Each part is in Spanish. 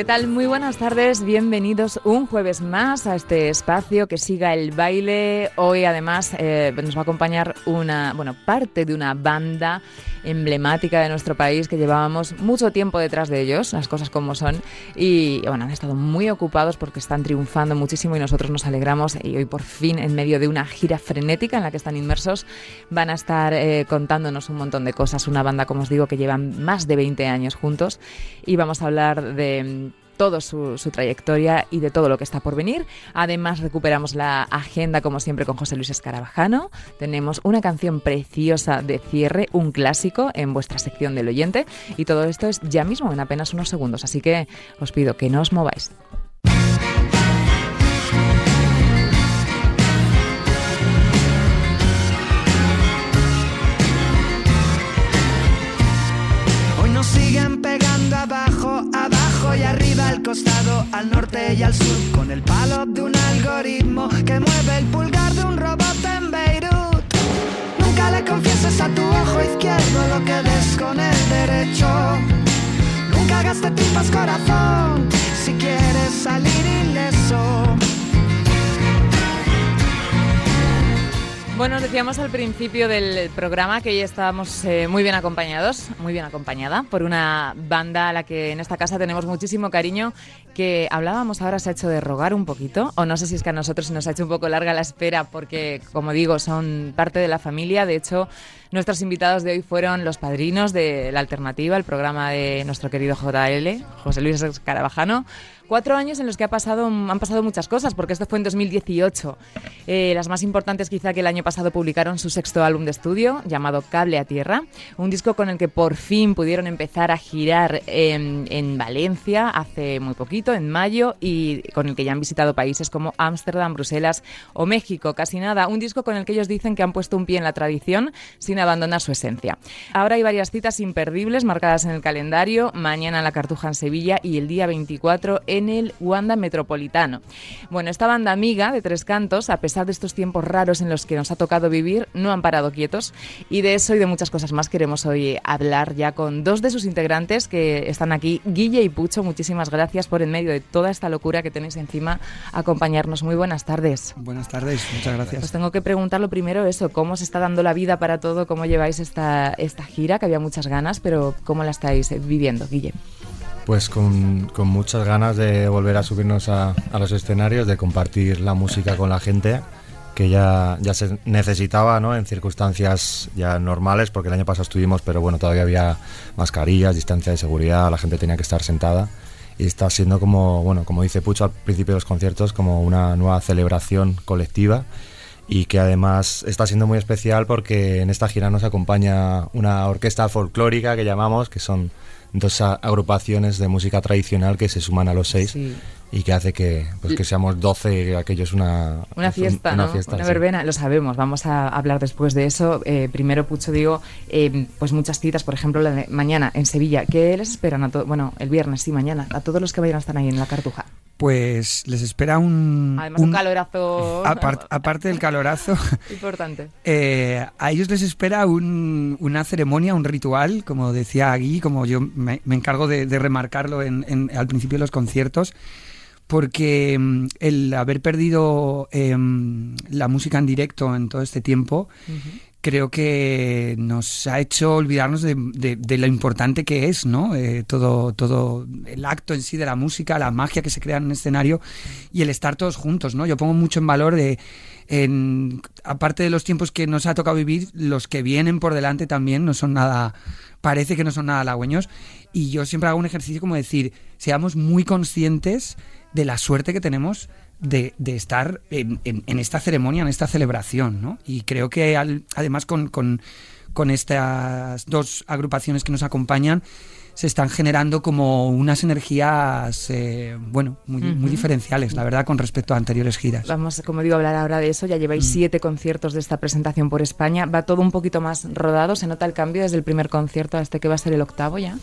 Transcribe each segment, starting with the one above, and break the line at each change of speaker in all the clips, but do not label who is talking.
¿Qué tal? Muy buenas tardes, bienvenidos un jueves más a este espacio que siga el baile. Hoy además eh, nos va a acompañar una, bueno, parte de una banda emblemática de nuestro país que llevábamos mucho tiempo detrás de ellos, las cosas como son, y bueno, han estado muy ocupados porque están triunfando muchísimo y nosotros nos alegramos y hoy por fin en medio de una gira frenética en la que están inmersos van a estar eh, contándonos un montón de cosas, una banda como os digo que llevan más de 20 años juntos y vamos a hablar de toda su, su, trayectoria y de todo lo que está por venir. Además, recuperamos la agenda, como siempre, con José Luis Escarabajano. Tenemos una canción preciosa de cierre, un clásico en vuestra sección del oyente. Y todo esto es ya mismo, en apenas unos segundos. Así que os pido que no os mováis.
Costado, al norte y al sur, con el palo de un algoritmo que mueve el pulgar de un robot en Beirut. Nunca le confieses a tu ojo izquierdo lo que des con el derecho. Nunca hagas de tripas corazón si quieres salir ileso.
Bueno, os decíamos al principio del programa que hoy estábamos eh, muy bien acompañados, muy bien acompañada por una banda a la que en esta casa tenemos muchísimo cariño, que hablábamos ahora se ha hecho de rogar un poquito, o no sé si es que a nosotros nos ha hecho un poco larga la espera porque, como digo, son parte de la familia. De hecho, nuestros invitados de hoy fueron los padrinos de La Alternativa, el programa de nuestro querido JL, José Luis Carabajano. Cuatro años en los que ha pasado, han pasado muchas cosas, porque esto fue en 2018. Eh, las más importantes quizá que el año pasado publicaron su sexto álbum de estudio, llamado Cable a Tierra, un disco con el que por fin pudieron empezar a girar en, en Valencia hace muy poquito, en mayo, y con el que ya han visitado países como Ámsterdam, Bruselas o México. Casi nada, un disco con el que ellos dicen que han puesto un pie en la tradición sin abandonar su esencia. Ahora hay varias citas imperdibles marcadas en el calendario, mañana en la Cartuja en Sevilla y el día 24 en el Wanda Metropolitano. Bueno, esta banda amiga de Tres Cantos, a pesar de estos tiempos raros en los que nos ha tocado vivir, no han parado quietos y de eso y de muchas cosas más queremos hoy hablar ya con dos de sus integrantes que están aquí, Guille y Pucho. Muchísimas gracias por en medio de toda esta locura que tenéis encima acompañarnos. Muy buenas tardes.
Buenas tardes, muchas gracias.
Os tengo que preguntar lo primero eso, ¿cómo se está dando la vida para todo? ¿Cómo lleváis esta, esta gira? Que había muchas ganas, pero ¿cómo la estáis viviendo, Guille?
Pues con, con, muchas ganas de volver a subirnos a, a, los escenarios, de compartir la música con la gente, que ya, ya se necesitaba ¿no? en circunstancias ya normales, porque el año pasado estuvimos, pero bueno, todavía había mascarillas, distancia de seguridad, la gente tenía que estar sentada. Y está siendo como, bueno, como dice Pucho al principio de los conciertos, como una nueva celebración colectiva y que además está siendo muy especial porque en esta gira nos acompaña una orquesta folclórica que llamamos, que son dos agrupaciones de música tradicional que se suman a los seis sí. y que hace que, pues, que seamos doce, aquello es una,
una fiesta,
una,
¿no?
fiesta,
una
sí.
verbena, lo sabemos, vamos a hablar después de eso. Eh, primero, Pucho, digo, eh, pues muchas citas, por ejemplo, la de mañana en Sevilla. ¿Qué les esperan a? Bueno, el viernes, sí, mañana, a todos los que vayan a estar ahí en la Cartuja?
Pues les espera un...
Además, un, un calorazo...
Apart, aparte del calorazo...
Importante.
Eh, a ellos les espera un, una ceremonia, un ritual, como decía Agui, como yo me, me encargo de, de remarcarlo en, en, al principio de los conciertos, porque mm, el haber perdido eh, la música en directo en todo este tiempo... Uh -huh creo que nos ha hecho olvidarnos de, de, de lo importante que es, ¿no? Eh, todo, todo el acto en sí de la música, la magia que se crea en un escenario y el estar todos juntos, ¿no? Yo pongo mucho en valor de, en, aparte de los tiempos que nos ha tocado vivir, los que vienen por delante también no son nada, parece que no son nada halagüeños. Y yo siempre hago un ejercicio como decir, seamos muy conscientes de la suerte que tenemos de, de estar en, en, en, esta ceremonia, en esta celebración, ¿no? Y creo que al, además con, con, con, estas dos agrupaciones que nos acompañan se están generando como unas energías, eh, bueno, muy, diferenciales, la verdad, con respecto a anteriores giras.
Vamos, como digo, a hablar ahora de eso. Ya lleváis
Mm.
siete conciertos de esta presentación por España. Va todo un poquito más rodado. ¿Se nota el cambio desde el primer concierto a este que va a ser el octavo ya?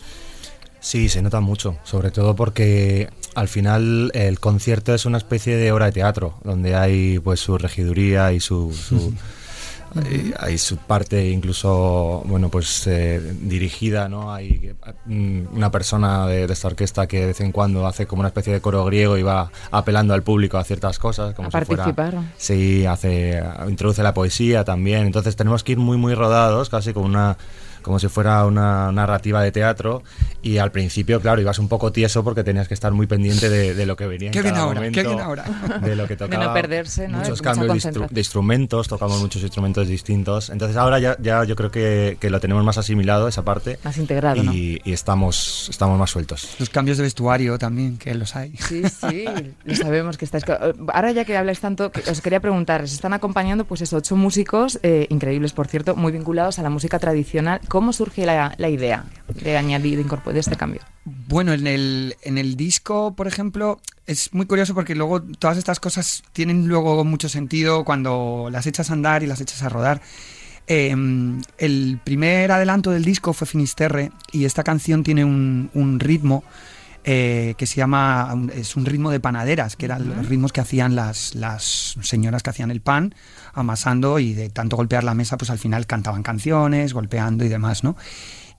Sí, se nota mucho, sobre todo porque al final el concierto es una especie de obra de teatro, donde hay pues su regiduría y su, su- hay su parte incluso bueno pues eh, dirigida, ¿no? Hay mm, una persona de, de esta orquesta que de vez en cuando hace como una especie de coro griego y va apelando al público a ciertas cosas, como
A
si fuera-
participar.
Sí, hace, introduce la poesía también. Entonces tenemos que ir muy, muy rodados, casi como una como si fuera una narrativa de teatro y al principio, claro, ibas un poco tieso porque tenías que estar muy pendiente de, de lo que venía en
¿Qué viene
cada
ahora?
momento,
¿Qué viene ahora?
de lo que
De no
tocaba.
perderse, ¿no?
Muchos cambios de, instru- de instrumentos, tocamos muchos instrumentos distintos. Entonces ahora ya, ya yo creo que, que lo tenemos más asimilado, esa parte.
Más integrado, ¿no?
y, y estamos, estamos más sueltos.
Los cambios de vestuario también, que los hay.
Sí, sí, lo sabemos que estáis. Ahora ya que habláis tanto, que os quería preguntar, os están acompañando pues eso, ocho músicos, eh, increíbles por cierto, muy vinculados a la música tradicional. ¿Cómo surge la, idea de añadir, de de este cambio?
Bueno, en el, en el disco, por ejemplo, es muy curioso porque luego todas estas cosas tienen luego mucho sentido cuando las echas a andar y las echas a rodar. Eh, el primer adelanto del disco fue Finisterre y esta canción tiene un ritmo eh, que se llama, es un ritmo de panaderas, que eran los ritmos que hacían las, las señoras que hacían el pan, amasando y de tanto golpear la mesa, pues al final cantaban canciones, golpeando y demás, ¿no?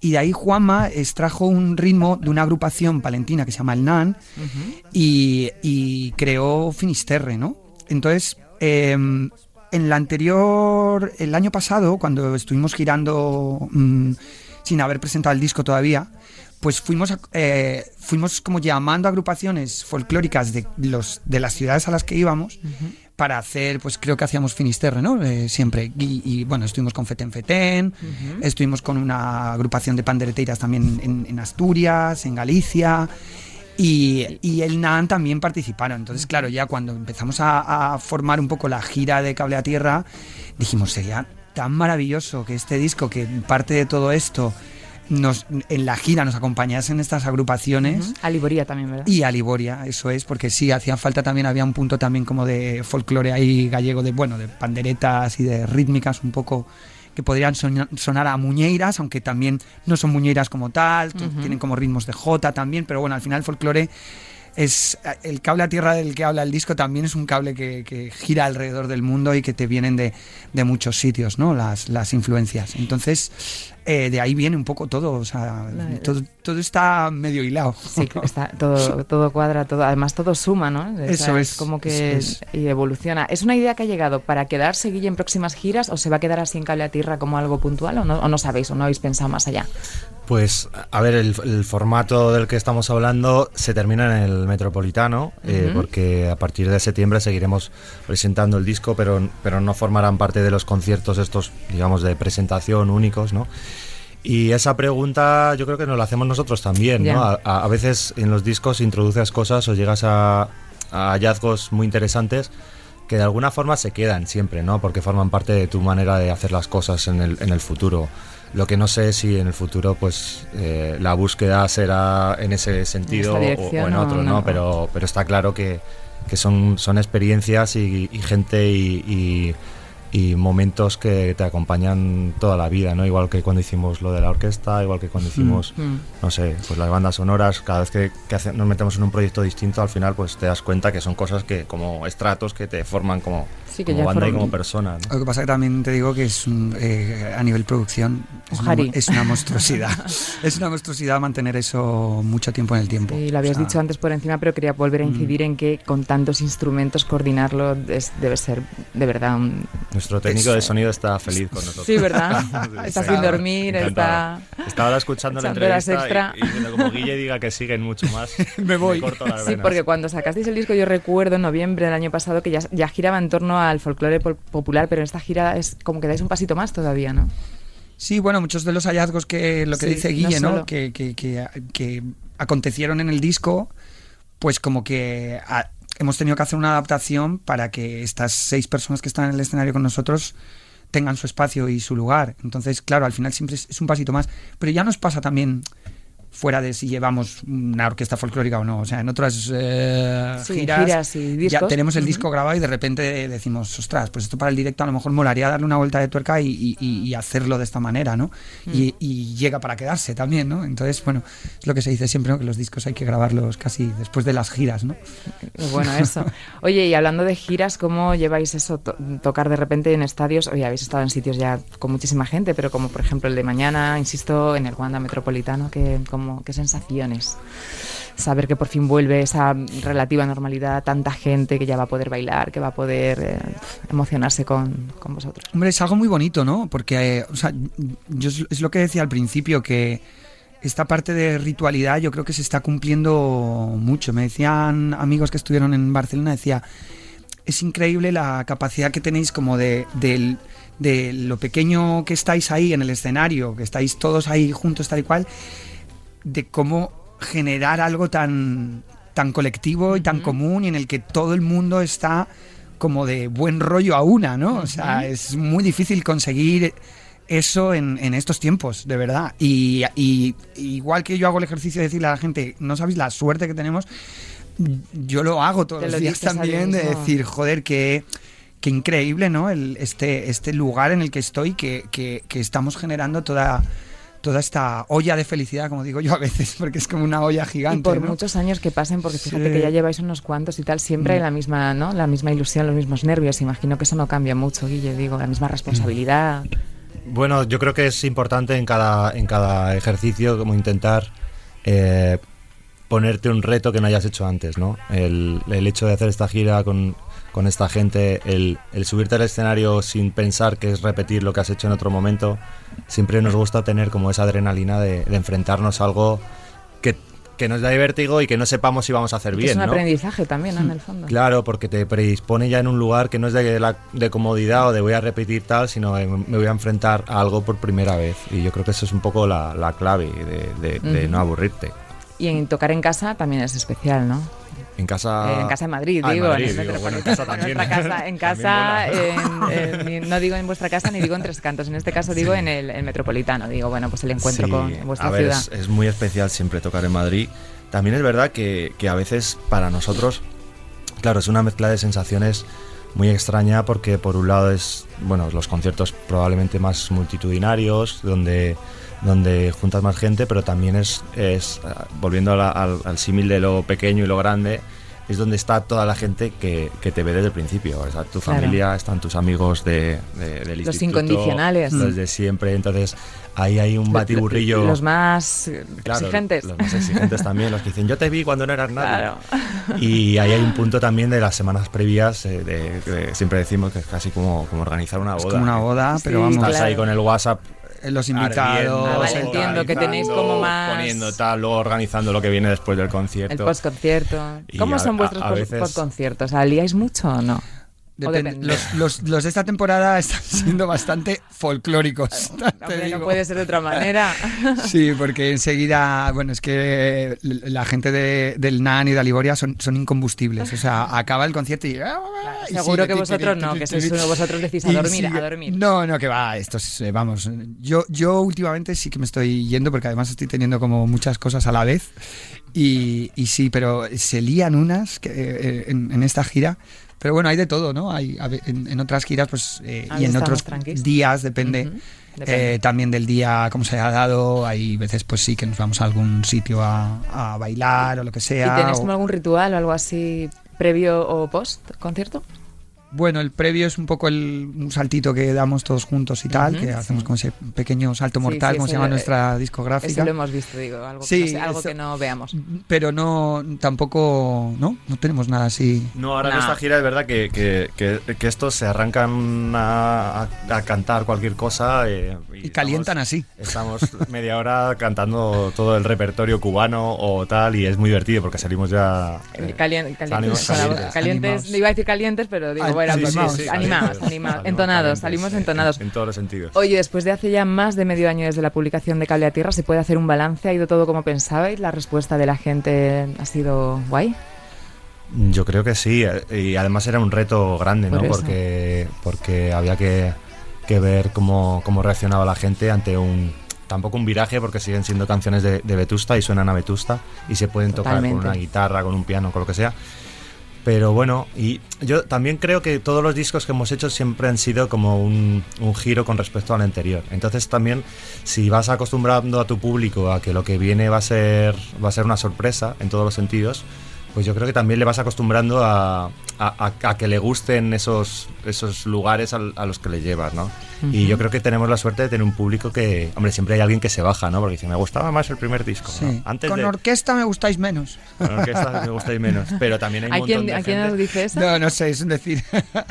Y de ahí Juanma extrajo un ritmo de una agrupación palentina que se llama el NAN y, y creó Finisterre, ¿no? Entonces, eh, en la anterior, el año pasado, cuando estuvimos girando mm, sin haber presentado el disco todavía, pues fuimos, a- eh, fuimos como llamando a agrupaciones folclóricas de, los, de las ciudades a las que íbamos para hacer, pues creo que hacíamos Finisterre, ¿no? Eh, siempre. Y, y, bueno, estuvimos con Feten Feten, estuvimos con una agrupación de pandereteiras también en, en Asturias, en Galicia. Y, y el NAN también participaron. Entonces, claro, ya cuando empezamos a, a formar un poco la gira de Cable a Tierra, dijimos, sería tan maravilloso que este disco, que parte de todo esto, nos, en la gira nos acompañasen estas agrupaciones.
A Liboría también, ¿verdad?
Y a Liboria, eso es, porque sí, hacía falta también, había un punto también como de folclore ahí gallego, de bueno, de panderetas y de rítmicas un poco que podrían sonar a muñeiras, aunque también no son muñeiras como tal, tienen como ritmos de jota también, pero bueno, al final el folclore es el cable a tierra del que habla el disco también es un cable que, que gira alrededor del mundo y que te vienen de, de muchos sitios, ¿no? Las, las influencias. Entonces, eh, de ahí viene un poco todo, o sea, todo, todo está medio hilado.
Sí, está, todo, todo cuadra, todo, además todo suma, ¿no? O sea,
Eso es,
como que
eso
y evoluciona. ¿Es una idea que ha llegado para quedarse Guille en próximas giras o se va a quedar así en cable a tierra como algo puntual o no, o no sabéis o no habéis pensado más allá?
Pues, a ver, el, el formato del que estamos hablando se termina en el Metropolitano, eh, porque a partir de septiembre seguiremos presentando el disco, pero, pero no formarán parte de los conciertos estos, digamos, de presentación únicos, ¿no? Y esa pregunta yo creo que nos la hacemos nosotros también. ¿no? A veces en los discos introduces cosas o llegas a, a hallazgos muy interesantes que de alguna forma se quedan siempre, ¿no? Porque forman parte de tu manera de hacer las cosas en el, en el futuro. Lo que no sé es si en el futuro, pues, eh, la búsqueda será en ese sentido o- en
o
otro,
no.
¿no? Pero, pero está claro que, que son, son experiencias y, y gente y, y- y momentos que te acompañan toda la vida, ¿no? Igual que cuando hicimos lo de la orquesta, igual que cuando hicimos,
Mm.
no sé, pues las bandas sonoras, cada vez que, que hace- nos metemos en un proyecto distinto, al final pues te das cuenta que son cosas que como estratos que te forman como,
Sí, que
como
ya
banda y como persona. ¿no?
Lo que pasa que también te digo que es un, eh, a nivel producción es una,
Ojari.
es una monstruosidad. es una monstruosidad mantener eso mucho tiempo en el tiempo.
Y lo habías
O sea,
dicho antes por encima, pero quería volver a
Mm.
incidir en que con tantos instrumentos coordinarlo es- debe ser de verdad un...
Nuestro técnico de sonido está feliz con nosotros.
Sí, ¿verdad? está sin
Está
dormir,
encantado.
está...
Estaba ahora escuchando la entrevista
extra.
y, y como Guille diga que siguen mucho más.
Me voy.
corto las
Sí,
venas.
porque cuando sacasteis el disco, yo recuerdo en noviembre del año pasado que ya, ya giraba en torno al folclore popular, pero en esta gira es como que dais un pasito más todavía, ¿no?
Sí, bueno, muchos de los hallazgos que lo que
Sí,
dice Guille, ¿no? Que, que- que- que acontecieron en el disco, pues como que a- hemos tenido que hacer una adaptación para que estas seis personas que están en el escenario con nosotros tengan su espacio y su lugar. Entonces, claro, al final siempre es, un pasito más. Pero ya nos pasa también fuera de si llevamos una orquesta folclórica o no. O sea, en otras eh,
Sí,
giras,
giras y
ya tenemos el disco grabado y de repente decimos, ostras, pues esto para el directo a lo mejor molaría darle una vuelta de tuerca y, y- y- y hacerlo de esta manera, ¿no?
Mm.
Y, y llega para quedarse también, ¿no? Entonces, bueno, es lo que se dice siempre, ¿no? Que los discos hay que grabarlos casi después de las giras, ¿no?
Bueno, eso. Oye, y hablando de giras, ¿cómo lleváis eso? to- tocar de repente en estadios. Oye, habéis estado en sitios ya con muchísima gente, pero como por ejemplo el de mañana, insisto, en el Wanda Metropolitano, ¿qué, como, qué sensaciones? Saber que por fin vuelve esa relativa normalidad, tanta gente que ya va a poder bailar, que va a poder eh, emocionarse con, con vosotros.
Hombre, es algo muy bonito, ¿no? Porque, eh, o sea, yo es, lo que decía al principio, que esta parte de ritualidad yo creo que se está cumpliendo mucho. Me decían amigos que estuvieron en Barcelona, decía, es increíble la capacidad que tenéis como de, del- de lo pequeño que estáis ahí en el escenario, que estáis todos ahí juntos tal y cual, de cómo generar algo tan, tan colectivo y tan común y en el que todo el mundo está como de buen rollo a una, ¿no? O sea, es muy difícil conseguir eso en, en estos tiempos, de verdad. Y, y- igual que yo hago el ejercicio de decirle a la gente, no sabéis la suerte que tenemos, yo lo hago todos
Te
los
lo
días también de decir, joder, que... Qué increíble, ¿no? El, este, este lugar en el que estoy, que, que- que estamos generando toda, toda esta olla de felicidad, como digo yo a veces, porque es como una olla gigante.
y por
¿no?
muchos años que pasen, porque fíjate
Sí.
que ya lleváis unos cuantos y tal, siempre hay la misma, ¿no? La misma ilusión, los mismos nervios. Imagino que eso no cambia mucho, Guille, digo, la misma responsabilidad.
Bueno, yo creo que es importante en cada, en cada ejercicio como intentar eh, ponerte un reto que no hayas hecho antes, ¿no? El, el hecho de hacer esta gira con, con esta gente, el, el subirte al escenario sin pensar que es repetir lo que has hecho en otro momento, siempre nos gusta tener como esa adrenalina de, de enfrentarnos a algo que, que nos da vértigo y que no sepamos si vamos a hacer
Que
bien,
es un
¿no?
aprendizaje también, ¿no? En el fondo.
Claro, porque te predispone ya en un lugar que no es de, la, de comodidad o de voy a repetir tal, sino de me voy a enfrentar a algo por primera vez. Y yo creo que eso es un poco la, la clave de, de- de
Ujú.
no aburrirte.
Y en tocar en casa también es especial, ¿no?
En casa...
Eh, en casa de Madrid,
Ah, en
digo,
Madrid,
en el
digo, bueno, en casa también.
En nuestra casa, en casa, en- en- no digo en vuestra casa ni digo en Tres Cantos, en este caso digo en el, el Metropolitano, digo, bueno, pues el encuentro
Sí,
con vuestra
a ver,
ciudad.
Es, es muy especial siempre tocar en Madrid. También es verdad que, que a veces para nosotros, claro, es una mezcla de sensaciones muy extraña porque por un lado es, bueno, los conciertos probablemente más multitudinarios, donde, donde juntas más gente, pero también es, es ah, volviendo a la- al, al símil de lo pequeño y lo grande, es donde está toda la gente que, que te ve desde el principio. O sea, tu
Claro.
familia, están tus amigos de, de- del
Los
instituto,
incondicionales.
Los de siempre. Entonces, ahí hay un batiburrillo.
Los más
Claro,
exigentes.
Los más exigentes también, los que dicen, yo te vi cuando no eras nadie.
Claro.
Y ahí hay un punto también de las semanas previas, eh, de, de- siempre decimos que es casi como, como organizar una boda.
Es como una boda, pero
Sí,
vamos,
Estás
claro.
ahí con el WhatsApp.
Eh, los invitados.
Ah, vale, entiendo que tenéis como más-
Poniendo tal, luego organizando lo que viene después del concierto.
El postconcierto. ¿Cómo
a-
son vuestros postconciertos? ¿Alíais mucho o no? O
Depende-
depende.
los, los- los de esta temporada están siendo bastante folclóricos.
Hombre, no puede ser de otra manera.
Sí, porque enseguida, bueno, es que la gente de- del NAN y de Aliboria son, son incombustibles. O sea, acaba el concierto y. y
Seguro
sigue,
que vosotros no, que sois uno, vosotros decís a dormir, a dormir.
No, no, que va, esto es, eh, vamos. Yo, yo últimamente sí que me estoy yendo porque además estoy teniendo como muchas cosas a la vez. Y, y sí, pero se lían unas que, eh, en, en esta gira. Pero bueno, hay de todo, ¿no? Hay, en, en otras giras, pues, eh, y en otros
tranquis.
días, depende.
Ujú, depende.
Eh, también del día, cómo se haya dado. Hay veces, pues sí, que nos vamos a algún sitio a, a bailar o lo que
¿Y
sea.
tenéis
o-
como algún ritual o algo así previo o post concierto?
Bueno, el previo es un poco el, un saltito que damos todos juntos y tal, que hacemos
sí.
como ese pequeño salto mortal,
sí,
como se
eso
llama
lo-
nuestra
Eso
discográfica.
lo hemos visto, digo, algo, que, no, sé, algo
eso-
que no veamos.
Pero no, tampoco, ¿no? No tenemos nada así.
No, ahora en
Nah.
esta gira es verdad que, que, que, que estos se arrancan a, a- a cantar cualquier cosa eh,
Y calientan así.
Estamos media hora cantando todo el repertorio cubano o tal y es muy divertido porque salimos ya... eh,
Calien- calientes,
salimos calientes.
calientes, iba a decir calientes, pero digo,
Ah,
bueno,
sí,
pues
sí,
vamos,
sí,
animados, animados, entonados, salimos entonados.
En todos los sentidos.
Oye, después de hace ya más de medio año desde la publicación de Cable a Tierra, ¿se puede hacer un balance? ¿Ha ido todo como pensabais? ¿La respuesta de la gente ha sido guay?
Yo creo que sí, eh, y además era un reto grande, ¿no?
Eso.
Porque, porque había que, que ver cómo, cómo reaccionaba la gente ante un, tampoco un viraje porque siguen siendo canciones de, de Vetusta y suenan a Vetusta y se pueden tocar
Totalmente.
con una guitarra, con un piano, con lo que sea. Pero bueno, y yo también creo que todos los discos que hemos hecho siempre han sido como un, giro con respecto al anterior. Entonces también, si vas acostumbrando a tu público a que lo que viene va a ser, va a ser una sorpresa en todos los sentidos, pues yo creo que también le vas acostumbrando a, a- a- a que le gusten esos, esos lugares a, los que le llevas, ¿no? Y yo creo que tenemos la suerte de tener un público que, hombre, siempre hay alguien que se baja, ¿no? Porque dice, me gustaba más el primer disco. ¿no?
Sí.
Antes
Con
de,
orquesta me gustáis menos.
con orquesta me gustáis menos. Pero también hay un
¿A
montón
quién,
de
¿a quién
gente-
nos dice eso?
No, no sé, es un decir.
pero,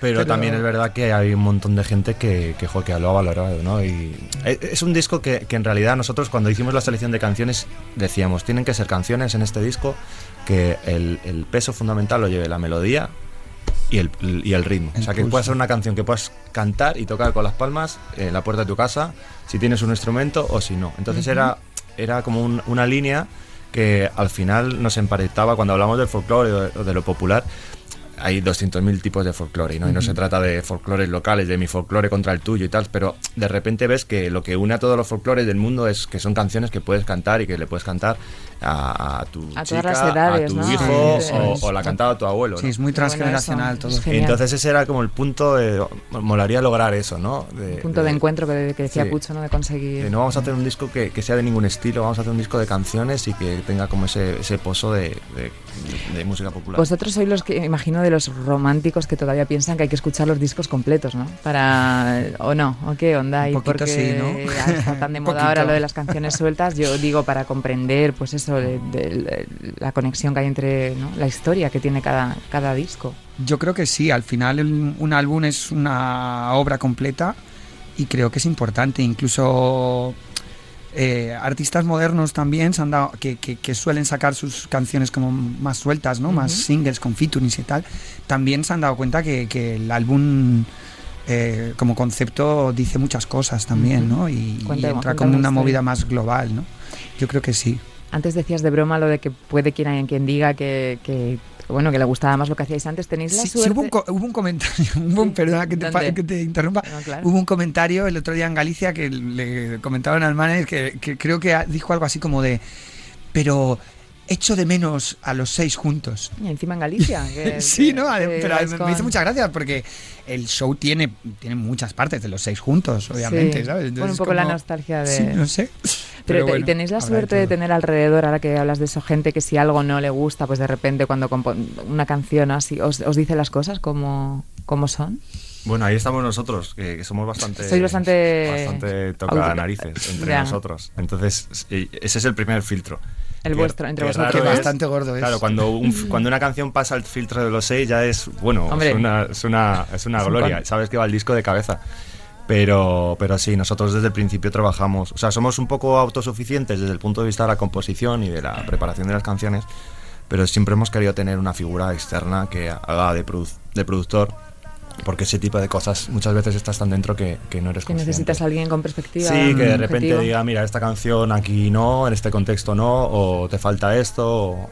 Pero-
también es verdad que hay un montón de gente que, que, jo, que lo ha valorado, ¿no? Y e- es un disco que, que en realidad nosotros cuando hicimos la selección de canciones decíamos, tienen que ser canciones en este disco que el, el peso fundamental lo lleve la melodía y el, y el ritmo.
El
o sea, que pueda ser una canción que puedas cantar y tocar con las palmas en la puerta de tu casa, si tienes un instrumento o si no. Entonces era, era como un- una línea que al final nos emparentaba cuando hablamos del folclore o de, lo popular. Hay 200.000 tipos de folclore, ¿no? Y no se trata de folclores locales, de mi folclore contra el tuyo y tal, pero de repente ves que lo que une a todos los folclores del mundo es que son canciones que puedes cantar y que le puedes cantar a, a tu
A todas
chica,
las edades,
a tu
¿no?
hijo
Sí,
o,
sí.
o la cantaba tu abuelo.
Sí,
¿no?
es muy
bueno
transgeneracional
eso,
todo.
es.
Entonces ese era como el punto de... Molaría lograr eso, ¿no? De,
punto de, encuentro que, que decía
sí.
Pucho, ¿no? De conseguir.
de no vamos a hacer un disco que, que sea de ningún estilo, vamos a hacer un disco de canciones y que tenga como ese, ese pozo de, de- de música popular.
Vosotros sois los que, imagino, de los románticos que todavía piensan que hay que escuchar los discos completos, ¿no? Para. ¿O no? ¿O qué onda?
Un
Y porque
sí, ¿no?
está tan de moda ahora lo de las canciones sueltas, yo digo para comprender, pues eso, de, de- la conexión que hay entre ¿no? la historia que tiene cada, cada disco.
Yo creo que sí, al final un álbum es una obra completa y creo que es importante. Incluso eh, artistas modernos también se han dado, que, que- que suelen sacar sus canciones como más sueltas, ¿no? Más singles con featurings y tal. También se han dado cuenta que, que el álbum eh, como concepto dice muchas cosas también. ¿no? Y, entra como
una
una
historia.
movida más global, ¿no? Yo creo que sí.
Antes decías de broma lo de que puede quien haya quien diga que, que, bueno que le gustaba más lo que hacíais antes. ¿Tenéis la
Sí, sí,
suerte?
hubo, un, co- hubo un comentario, hubo un-
Sí,
perdona que te, interrumpa,
No, claro.
hubo un comentario el otro día en Galicia que le comentaron al manager que, que creo que dijo algo así como de, pero echo de menos a los seis juntos.
Y encima en Galicia. que-
sí,
que-
no,
que
pero me,
con-
me hizo muchas gracias porque el show tiene, tiene muchas partes de los seis juntos, obviamente,
Sí.
¿sabes? Entonces
Bueno, un poco la
como-
nostalgia de...
Sí, no sé.
Pero, te-
bueno,
tenéis la suerte de
todo.
tener alrededor, ahora que hablas de eso, gente que si algo no le gusta, pues de repente cuando compon una canción así, os, os dice las cosas como, como son.
Bueno, ahí estamos nosotros, que, que somos bastante...
Sois bastante-
Bastante toca narices entre
Ya.
nosotros. Entonces, ese es el primer filtro.
El
Qué-
vuestro, entre vosotros.
Que
es-
bastante gordo es.
Claro, cuando, un- cuando una canción pasa el filtro de los seis ya es, bueno,
Hombre.
es una, es una, es una
Es
gloria. Sabes que va el disco de cabeza. Pero, pero sí, nosotros desde el principio trabajamos, o sea, somos un poco autosuficientes desde el punto de vista de la composición y de la preparación de las canciones, pero siempre hemos querido tener una figura externa que haga de, produ- de productor, porque ese tipo de cosas muchas veces estás tan dentro que, que no eres
Que
consciente.
necesitas a alguien con perspectiva.
Sí, que de repente
objetivo.
diga, mira, esta canción aquí no, en este contexto no, o te falta esto, o-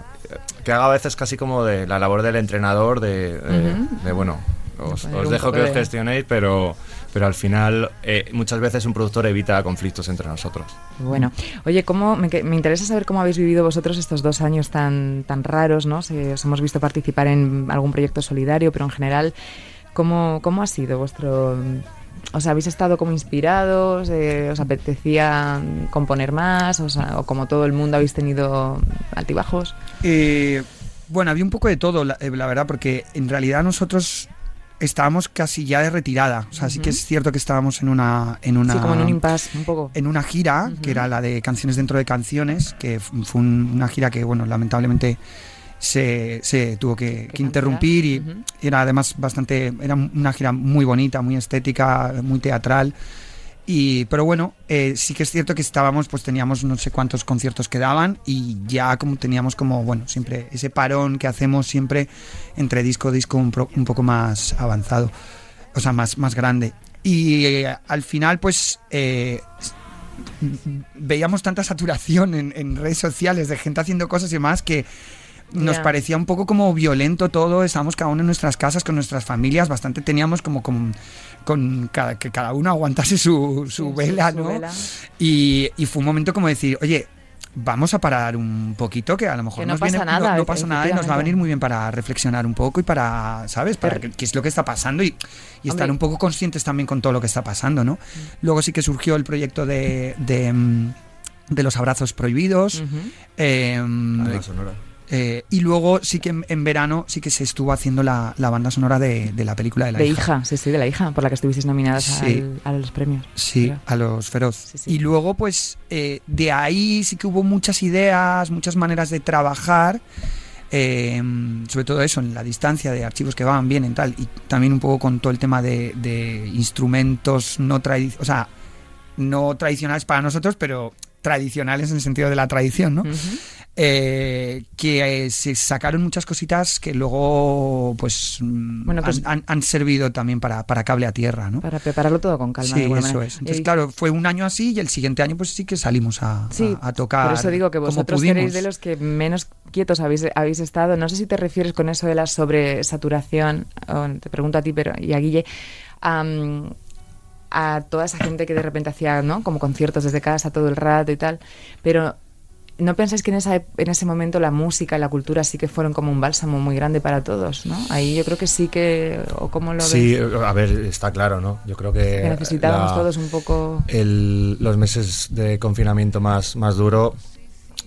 que haga a veces casi como de la labor del entrenador, de, de-
Ujú.
de, bueno, os, os dejo que os gestionéis, pero, pero al final eh, muchas veces un productor evita conflictos entre nosotros.
Bueno, oye, ¿cómo, me, me interesa saber cómo habéis vivido vosotros estos dos años tan, tan raros, ¿no? Se- os hemos visto participar en algún proyecto solidario, pero en general, ¿cómo, cómo ha sido vuestro... ¿Os habéis estado como inspirados? Eh, ¿Os apetecía componer más? O, sea, ¿O como todo el mundo habéis tenido altibajos?
Eh, bueno, había un poco de todo, la, eh, la verdad, porque en realidad nosotros estábamos casi ya de retirada. O sea, sí que es cierto que estábamos en una, en una,
Sí, como en un impasse, un poco.
en una gira, que era la de canciones dentro de canciones, que fue un- una gira que, bueno, lamentablemente se, se tuvo que,
Que
interrumpir y era además bastante, era una gira muy bonita, muy estética, muy teatral. Y, pero bueno, eh, sí que es cierto que estábamos, pues teníamos no sé cuántos conciertos que daban y ya como teníamos como, bueno, siempre ese parón que hacemos siempre entre disco a disco un, pro- un poco más avanzado, o sea, más, más grande. Y eh, al final, pues eh, veíamos tanta saturación en, en redes sociales de gente haciendo cosas y demás que nos parecía un poco como violento todo, estábamos cada uno en nuestras casas con nuestras familias, bastante teníamos como con, con cada, que cada uno aguantase su, su
Sí,
vela,
su
¿no?
vela.
Y, y fue un momento como decir, oye, vamos a parar un poquito, que a lo mejor
Que no
nos
pasa
viene-
nada,
no, no pasa nada y nos va a venir muy bien para reflexionar un poco y para, ¿sabes? Para
Pero-
qué, es lo que está pasando y, y estar un poco conscientes también con todo lo que está pasando, ¿no? Luego sí que surgió el proyecto de, de, mm, de los abrazos prohibidos.
Ujú.
eh,
Banda sonora.
Eh, y luego sí que en, en verano sí que se estuvo haciendo la, la banda sonora de, de la película de la
de
hija.
hija, sí, sí, de la hija, por la que estuvisteis nominadas
Sí.
al- a los premios.
Sí,
Creo.
a los feroz.
Sí, sí.
Y luego, pues, eh, de ahí sí que hubo muchas ideas, muchas maneras de trabajar. eh, sobre todo eso, en la distancia de archivos que van bien y tal. Y también un poco con todo el tema de, de instrumentos no tradicionales, o sea, no tradicionales para nosotros, pero tradicionales en el sentido de la tradición, ¿no? Eh, que eh, se sacaron muchas cositas que luego pues, mm,
Bueno, pues-
han, han- han servido también para, para cable a tierra, ¿no?
Para prepararlo todo con calma.
Sí, eso
manera.
es. Entonces,
Eh,
claro, fue un año así y el siguiente año pues sí que salimos a,
Sí,
a, a tocar.
Por eso digo que vosotros seréis de los que menos quietos habéis, habéis estado. No sé si te refieres con eso de la sobresaturación, te pregunto a ti pero, y a Guille, a toda esa gente que de repente hacía ¿no? como conciertos desde casa todo el rato y tal, pero ¿no pensáis que en, esa, en ese momento la música y la cultura sí que fueron como un bálsamo muy grande para todos? ¿no? Ahí yo creo que sí que, o cómo lo
Sí,
ves,
a ver, está claro, ¿no? Yo creo que...
que necesitábamos
la-
todos un poco...
el- los meses de confinamiento más, más duro,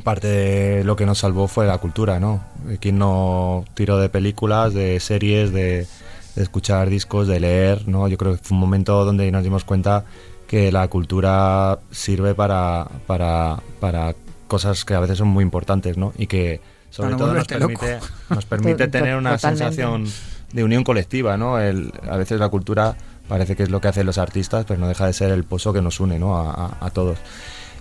parte de lo que nos salvó fue la cultura, ¿no? Quien no tiró de películas, de series, de, de escuchar discos, de leer, ¿no? Yo creo que fue un momento donde nos dimos cuenta que la cultura sirve para, para, para cosas que a veces son muy importantes, ¿no? Y que sobre
no
todo nos
loco.
permite, nos permite tener una
totalmente.
sensación de unión colectiva, ¿no? El, a veces la cultura parece que es lo que hacen los artistas, pero no deja de ser el pozo que nos une, ¿no? A, a- a todos.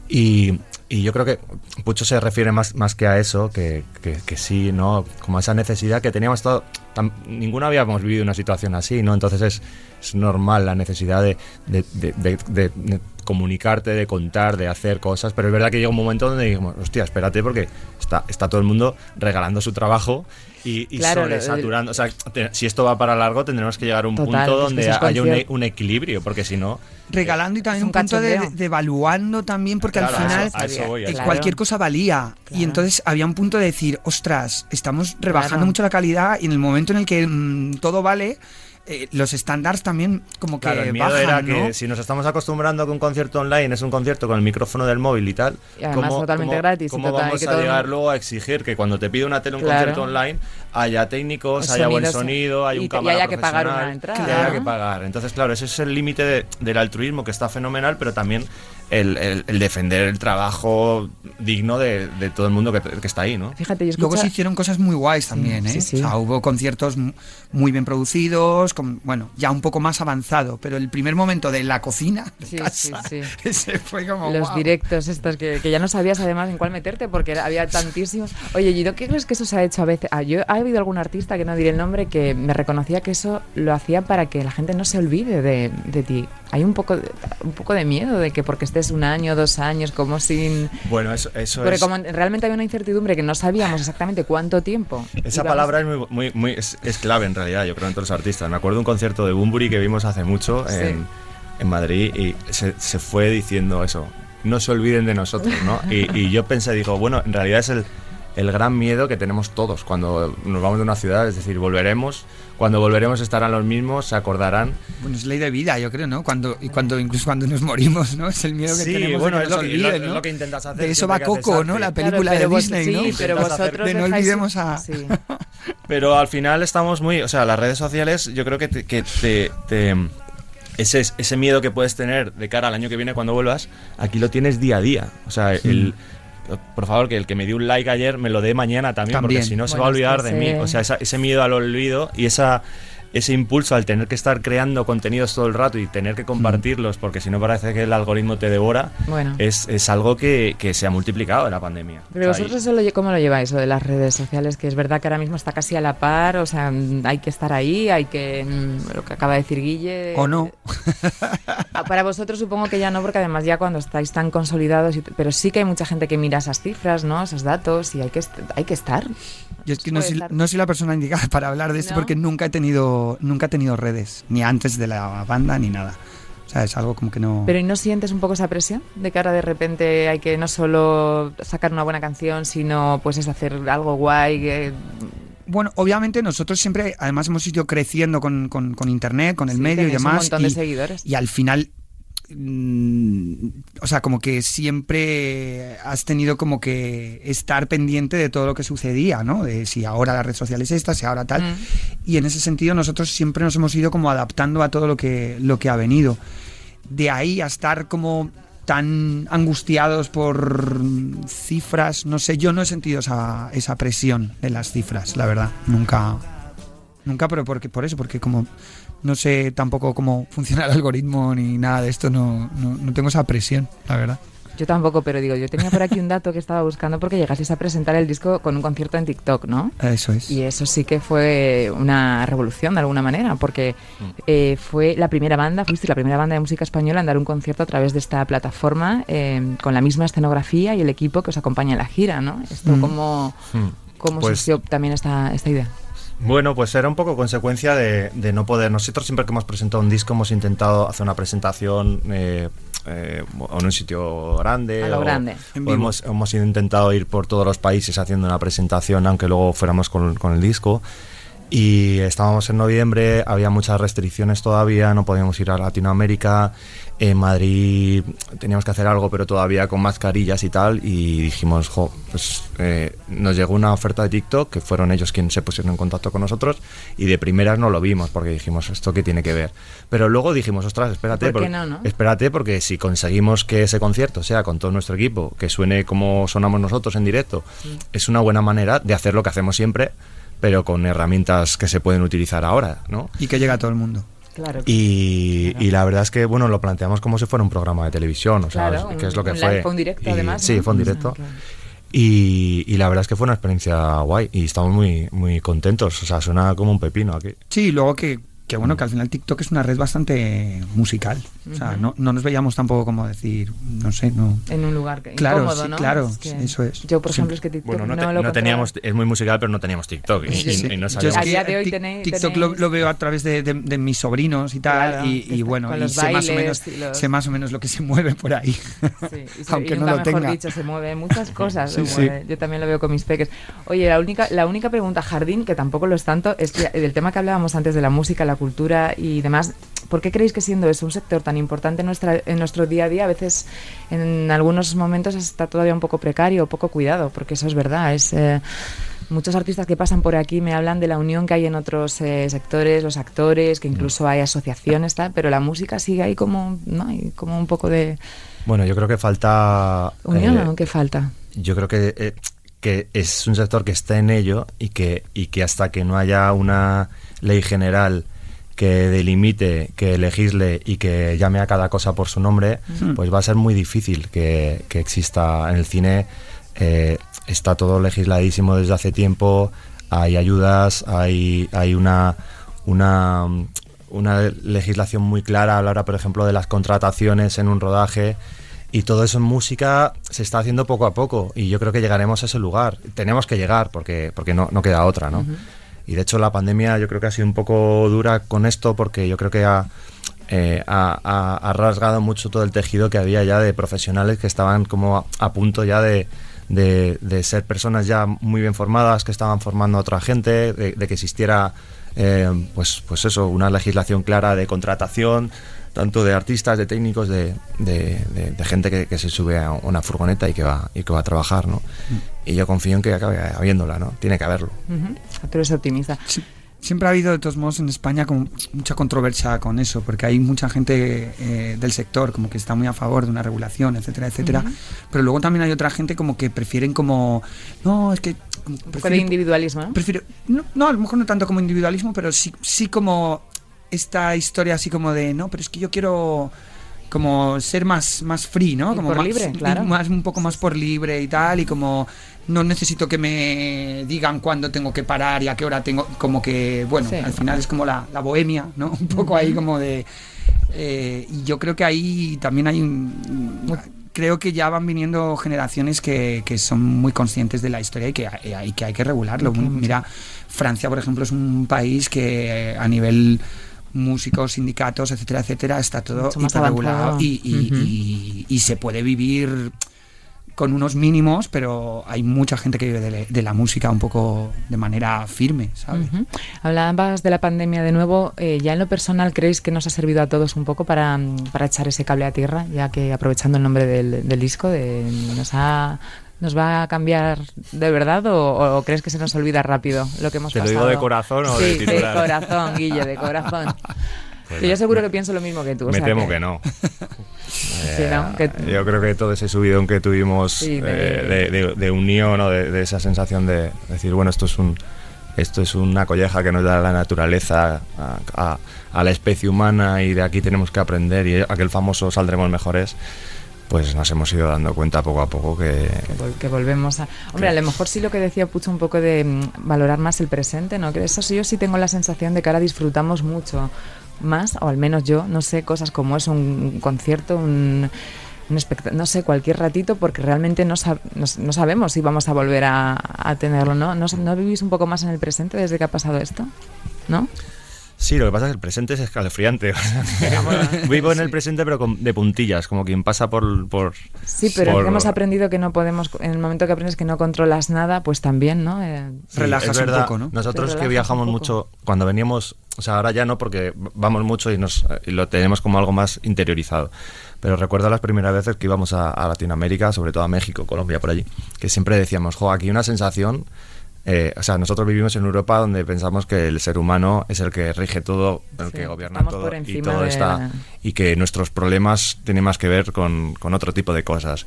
Y, y yo creo que Pucho se refiere más, más que a eso, que, que, que sí, ¿no? Como a esa necesidad que teníamos todo. Tam- ninguno habíamos vivido una situación así, ¿no? Entonces es, es normal la necesidad de, de, de- de- de- de comunicarte, de contar, de hacer cosas, pero es verdad que llega un momento donde dijimos, hostia, espérate, porque está, está todo el mundo regalando su trabajo y, y
Claro,
sobresaturando. O sea, te- si esto va para largo, tendremos que llegar a un
Total,
punto
es que
donde haya un, un equilibrio, porque si no.
Regalando y también
un
un, punto de, de evaluando también, porque
Claro,
al final
eso- a eso voy, a
eh,
eso voy.
cualquier cosa valía.
Claro.
Y entonces había un punto de decir, ostras, estamos rebajando
Claro.
mucho la calidad y en el momento en el que mm, todo vale, eh, los estándares también como que
Claro, el miedo
bajan,
era
¿no?
que si nos estamos acostumbrando a que un concierto online es un concierto con el micrófono del móvil y tal,
Y además totalmente gratis y
¿cómo
total-
vamos
que
a
todo
llegar luego a exigir que cuando te pide una tele un
Claro.
concierto online haya técnicos, haya buen sonido, haya
y
un
te- y
cámara
haya que pagar una entrada,
que haya que pagar. Entonces, claro, ese es el límite de- del altruismo que está fenomenal, pero también el, el- el defender el trabajo digno de, de todo el mundo que, que está ahí, ¿no?
Fíjate, yo
Luego se hicieron cosas muy guays también,
sí,
¿eh?
sí.
O sea, hubo conciertos muy bien producidos, con, bueno, ya un poco más avanzado, pero el primer momento de la cocina de
Sí,
casa,
sí, sí.
ese fue como
los directos estos que, que ya no sabías además en cuál meterte porque había tantísimos. Oye, Guido, ¿qué crees que eso se ha hecho a veces? Ah, yo ha habido algún artista que no diré el nombre que me reconocía que eso lo hacía para que la gente no se olvide de, de ti. Hay un poco, de, un poco de miedo de que porque estés un año, dos años, como sin...
Bueno, eso, eso
Porque
es...
como realmente había una incertidumbre que no sabíamos exactamente cuánto tiempo.
Esa palabra es, muy, muy, muy- es, es clave en realidad, yo creo, en todos los artistas. Me acuerdo de un concierto de Bumburi que vimos hace mucho
Sí.
en, en Madrid y se, se fue diciendo eso, no se olviden de nosotros, ¿no? Y, y yo pensé, digo, bueno, en realidad es el, el gran miedo que tenemos todos cuando nos vamos de una ciudad, es decir, volveremos, cuando volveremos estarán los mismos, se acordarán.
Bueno, es ley de vida, yo creo, ¿no? Cuando, y cuando incluso cuando nos morimos, ¿no? Es el miedo que
Sí,
tenemos
bueno,
de que
es
nos
lo que-
olviden, ¿no?
lo que intentas hacer
De eso va Coco, ¿no? La película de
vos-
Disney,
sí,
¿no?
pero vosotros
de no olvidemos a...
Sí.
Pero al final estamos muy, o sea, las redes sociales yo creo que te, que te- te- ese, ese miedo que puedes tener de cara al año que viene cuando vuelvas, aquí lo tienes día a día. O sea, el, por favor, que el que me dio un like ayer me lo dé mañana también,
También.
porque si no se va a olvidar
es que
de mí. O sea, esa- ese miedo al olvido y esa ese impulso al tener que estar creando contenidos todo el rato y tener que compartirlos, porque si no parece que el algoritmo te devora,
Bueno.
es, es algo que, que se ha multiplicado en la pandemia.
Pero
O sea,
vosotros eso ¿cómo lo lleváis, lo de las redes sociales? Que es verdad que ahora mismo está casi a la par, o sea, mm, hay que estar ahí, hay que... mm, Lo que acaba de decir Guille...
O no.
Ah, Para vosotros supongo que ya no, porque además ya cuando estáis tan consolidados, y pero sí que hay mucha gente que mira esas cifras, ¿no? Esos datos y hay que, hay que estar.
Yo es que no soy, no soy la persona indicada para hablar de esto
¿No?
porque nunca he tenido nunca he tenido redes, ni antes de la banda ni nada. O sea, es algo como que no...
Pero ¿y no sientes un poco esa presión de que ahora de repente hay que no solo sacar una buena canción, sino pues es hacer algo guay? que-
Bueno, obviamente nosotros siempre, además hemos ido creciendo con, con- con internet, con el
Sí,
medio y
un
demás.
de seguidores.
y al final, mm, o sea, como que siempre has tenido como que estar pendiente de todo lo que sucedía, ¿no? De si ahora la red social es esta, si ahora tal.
Mm.
Y en ese sentido nosotros siempre nos hemos ido como adaptando a todo lo que, lo que ha venido. De ahí a estar como tan angustiados por cifras, no sé, yo no he sentido esa, esa presión de las cifras, la verdad, nunca, nunca, pero porque, por eso, porque como no sé tampoco cómo funciona el algoritmo ni nada de esto, no, no, no tengo esa presión, la verdad.
Yo tampoco, pero digo, yo tenía por aquí un dato que estaba buscando porque llegasteis a presentar el disco con un concierto en TikTok, ¿no?
Eso es.
Y eso sí que fue una revolución de alguna manera, porque eh, fue la primera banda, fuiste la primera banda de música española en dar un concierto a través de esta plataforma eh, con la misma escenografía y el equipo que os acompaña en la gira, ¿no? Esto,
Mm.
¿cómo,
Hmm.
cómo
Pues-
surgió también esta, esta idea?
Bueno, pues era un poco consecuencia de, de no poder. Nosotros siempre que hemos presentado un disco hemos intentado hacer una presentación eh, eh, en un sitio grande.
A lo
o-
grande.
O hemos intentado ir por todos los países haciendo una presentación, aunque luego fuéramos con, con el disco. Y estábamos en noviembre, había muchas restricciones todavía, no podíamos ir a Latinoamérica. En Madrid teníamos que hacer algo, pero todavía con mascarillas y tal. Y dijimos, jo, pues eh, nos llegó una oferta de TikTok, que fueron ellos quienes se pusieron en contacto con nosotros. Y de primeras no lo vimos, porque dijimos, ¿esto qué tiene que ver? Pero luego dijimos, ostras, espérate,
¿Por qué
porque,
no, no?
espérate, porque si conseguimos que ese concierto sea con todo nuestro equipo, que suene como sonamos nosotros en directo, es una buena manera de hacer lo que hacemos siempre, pero con herramientas que se pueden utilizar ahora, ¿no?
Y que llega a todo el mundo.
Claro.
Y, y la verdad es que, bueno, lo planteamos como si fuera un programa de televisión, o sea,
Claro,
que es lo que
un
fue.
live, fue un directo,
Y-
además,
Sí,
¿no?
fue un
sea,
directo. Y, y la verdad es que fue una experiencia guay y estamos muy, muy contentos, o sea, suena como un pepino aquí.
Sí, y luego que, que bueno, que al final TikTok es una red bastante musical. O sea, no, no nos veíamos tampoco como decir, no sé, no.
En un lugar que-
Claro,
incómodo,
sí,
¿no?
claro,
Es que
eso es.
Yo, por
Sí.
ejemplo, es que TikTok
Bueno, no,
no,
te-
lo
no teníamos, es muy musical, pero no teníamos TikTok y,
Sí, sí.
y no
Yo es
sabíamos.
A
que
día de hoy tenéis-
TikTok
tenéis-
lo, lo veo a través de, de- de mis sobrinos y tal,
Claro,
y, y
está-
bueno, y sé más o menos,
y los-
sé más o menos lo que se mueve por ahí.
Sí, y se-
Aunque
y
no lo
mejor
tenga.
dicho, se mueve muchas cosas. se mueve. Yo también lo veo con mis peques. Oye, la única, la única pregunta, Jardín, que tampoco lo es tanto, es que del tema que hablábamos antes de la música, la cultura y demás, ¿por qué creéis que siendo eso un sector tan importante en, nuestra, en nuestro día a día, a veces en algunos momentos está todavía un poco precario, poco cuidado? Porque eso es verdad, es... eh, Muchos artistas que pasan por aquí me hablan de la unión que hay en otros eh, sectores, los actores, que incluso hay asociaciones, tal, pero la música sigue ahí como, ¿no? Hay como un poco de
Bueno, yo creo que falta.
unión,
eh,
¿no? ¿Qué falta?
yo creo que, eh, que es un sector que está en ello y que, y que hasta que no haya una ley general que delimite, que legisle y que llame a cada cosa por su nombre, pues va a ser muy difícil que, que exista en el cine. eh, está todo legisladísimo desde hace tiempo, hay ayudas, hay, hay una, una, una legislación muy clara a la hora, por ejemplo, de las contrataciones en un rodaje. Y todo eso en música se está haciendo poco a poco y yo creo que llegaremos a ese lugar. Tenemos que llegar porque, porque no, no queda otra, ¿no? Y de hecho la pandemia yo creo que ha sido un poco dura con esto porque yo creo que ha, eh, ha, ha- ha rasgado mucho todo el tejido que había ya de profesionales que estaban como a, a punto ya de, de- de ser personas ya muy bien formadas, que estaban formando a otra gente, de, de que existiera eh, pues, pues eso, una legislación clara de contratación, tanto de artistas, de técnicos, de, de- de- de gente que, que se sube a una furgoneta y que va, y que va a trabajar, ¿no? Y yo confío en que acabe habiéndola, ¿no? Tiene que haberlo.
Tú eres optimista.
siempre ha habido de todos modos en España como mucha controversia con eso, porque hay mucha gente eh, del sector como que está muy a favor de una regulación, etcétera, etcétera. Pero luego también hay otra gente como que prefieren como, no, es que... como
Un poco de individualismo, ¿no?
Prefiero, no, no, a lo mejor no tanto como individualismo, pero sí, sí como esta historia así como de, no, pero es que yo quiero como ser más, más free, ¿no?
Y
Como
por
más,
libre, claro.
más, un poco más por libre y tal, y como no necesito que me digan cuándo tengo que parar y a qué hora tengo, como que, bueno,
Sí.
al final es como la, la bohemia, ¿no? Un poco ahí como de... eh, y yo creo que ahí también hay un... Creo que ya van viniendo generaciones que, que son muy conscientes de la historia y que, hay- que hay que regularlo. Mira, Francia, por ejemplo, es un país que eh, a nivel músicos, sindicatos, etcétera, etcétera, está todo y,
Ujú.
y- y se puede vivir con unos mínimos, pero hay mucha gente que vive de, de la música un poco de manera firme, ¿sabes?
Ujú. Hablabas de la pandemia de nuevo. eh, ¿Ya en lo personal creéis que nos ha servido a todos un poco para, mm, para echar ese cable a tierra? Ya que aprovechando el nombre del, del disco, de, nos, ha, ¿nos va a cambiar de verdad o, o crees que se nos olvida rápido lo que hemos
¿Te lo
pasado?
digo de corazón o
sí,
de titular?
corazón, Guille, de corazón. Que yo seguro que pienso lo mismo que tú. o
Me
sea
temo que, no.
Sí, ¿no? Que-
Yo creo que todo ese subidón que tuvimos
Sí, de-
eh, de, de- de unión o de, esa sensación de decir, bueno, esto es un esto es una colleja que nos da la naturaleza a, a- a la especie humana y de aquí tenemos que aprender y aquel famoso saldremos mejores, pues nos hemos ido dando cuenta poco a poco que,
que, vol- que volvemos a... Hombre, a lo mejor sí lo que decía Pucho un poco de mm, valorar más el presente, ¿no? Que eso sí, yo sí tengo la sensación de que ahora disfrutamos mucho más, o al menos yo, no sé, cosas como es un, concierto, un, no sé, cualquier ratito, porque realmente no, no, sabemos si vamos a volver a, a tenerlo, ¿no? ¿no? ¿No vivís un poco más en el presente desde que ha pasado esto? ¿No?
Sí, lo que pasa es que el presente es escalofriante. Vivo en el presente pero con- de puntillas, como quien pasa por... por
Sí, pero
por-
hemos aprendido que no podemos, en el momento que aprendes que no controlas nada, pues también, ¿no? Eh,
Sí,
Relajas
es
un
verdad.
poco, ¿no?
Nosotros que viajamos
un
mucho, cuando veníamos, o sea, ahora ya no porque vamos mucho y, nos, y lo tenemos como algo más interiorizado. Pero recuerdo las primeras veces que íbamos a, a Latinoamérica, sobre todo a México, Colombia, por allí, que siempre decíamos, jo, aquí una sensación... eh, o sea, nosotros vivimos en Europa donde pensamos que el ser humano es el que rige todo, el
Sí,
que gobierna todo y todo
de-
está y que nuestros problemas tienen más que ver con, con otro tipo de cosas.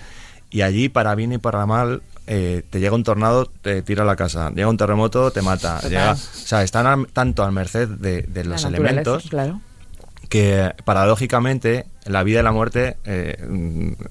Y allí, para bien y para mal, eh, te llega un tornado, te tira la casa. Llega un terremoto, te mata. Llega, o sea, están al- tanto al merced de, los elementos
Claro.
que, paradójicamente, la vida y la muerte eh,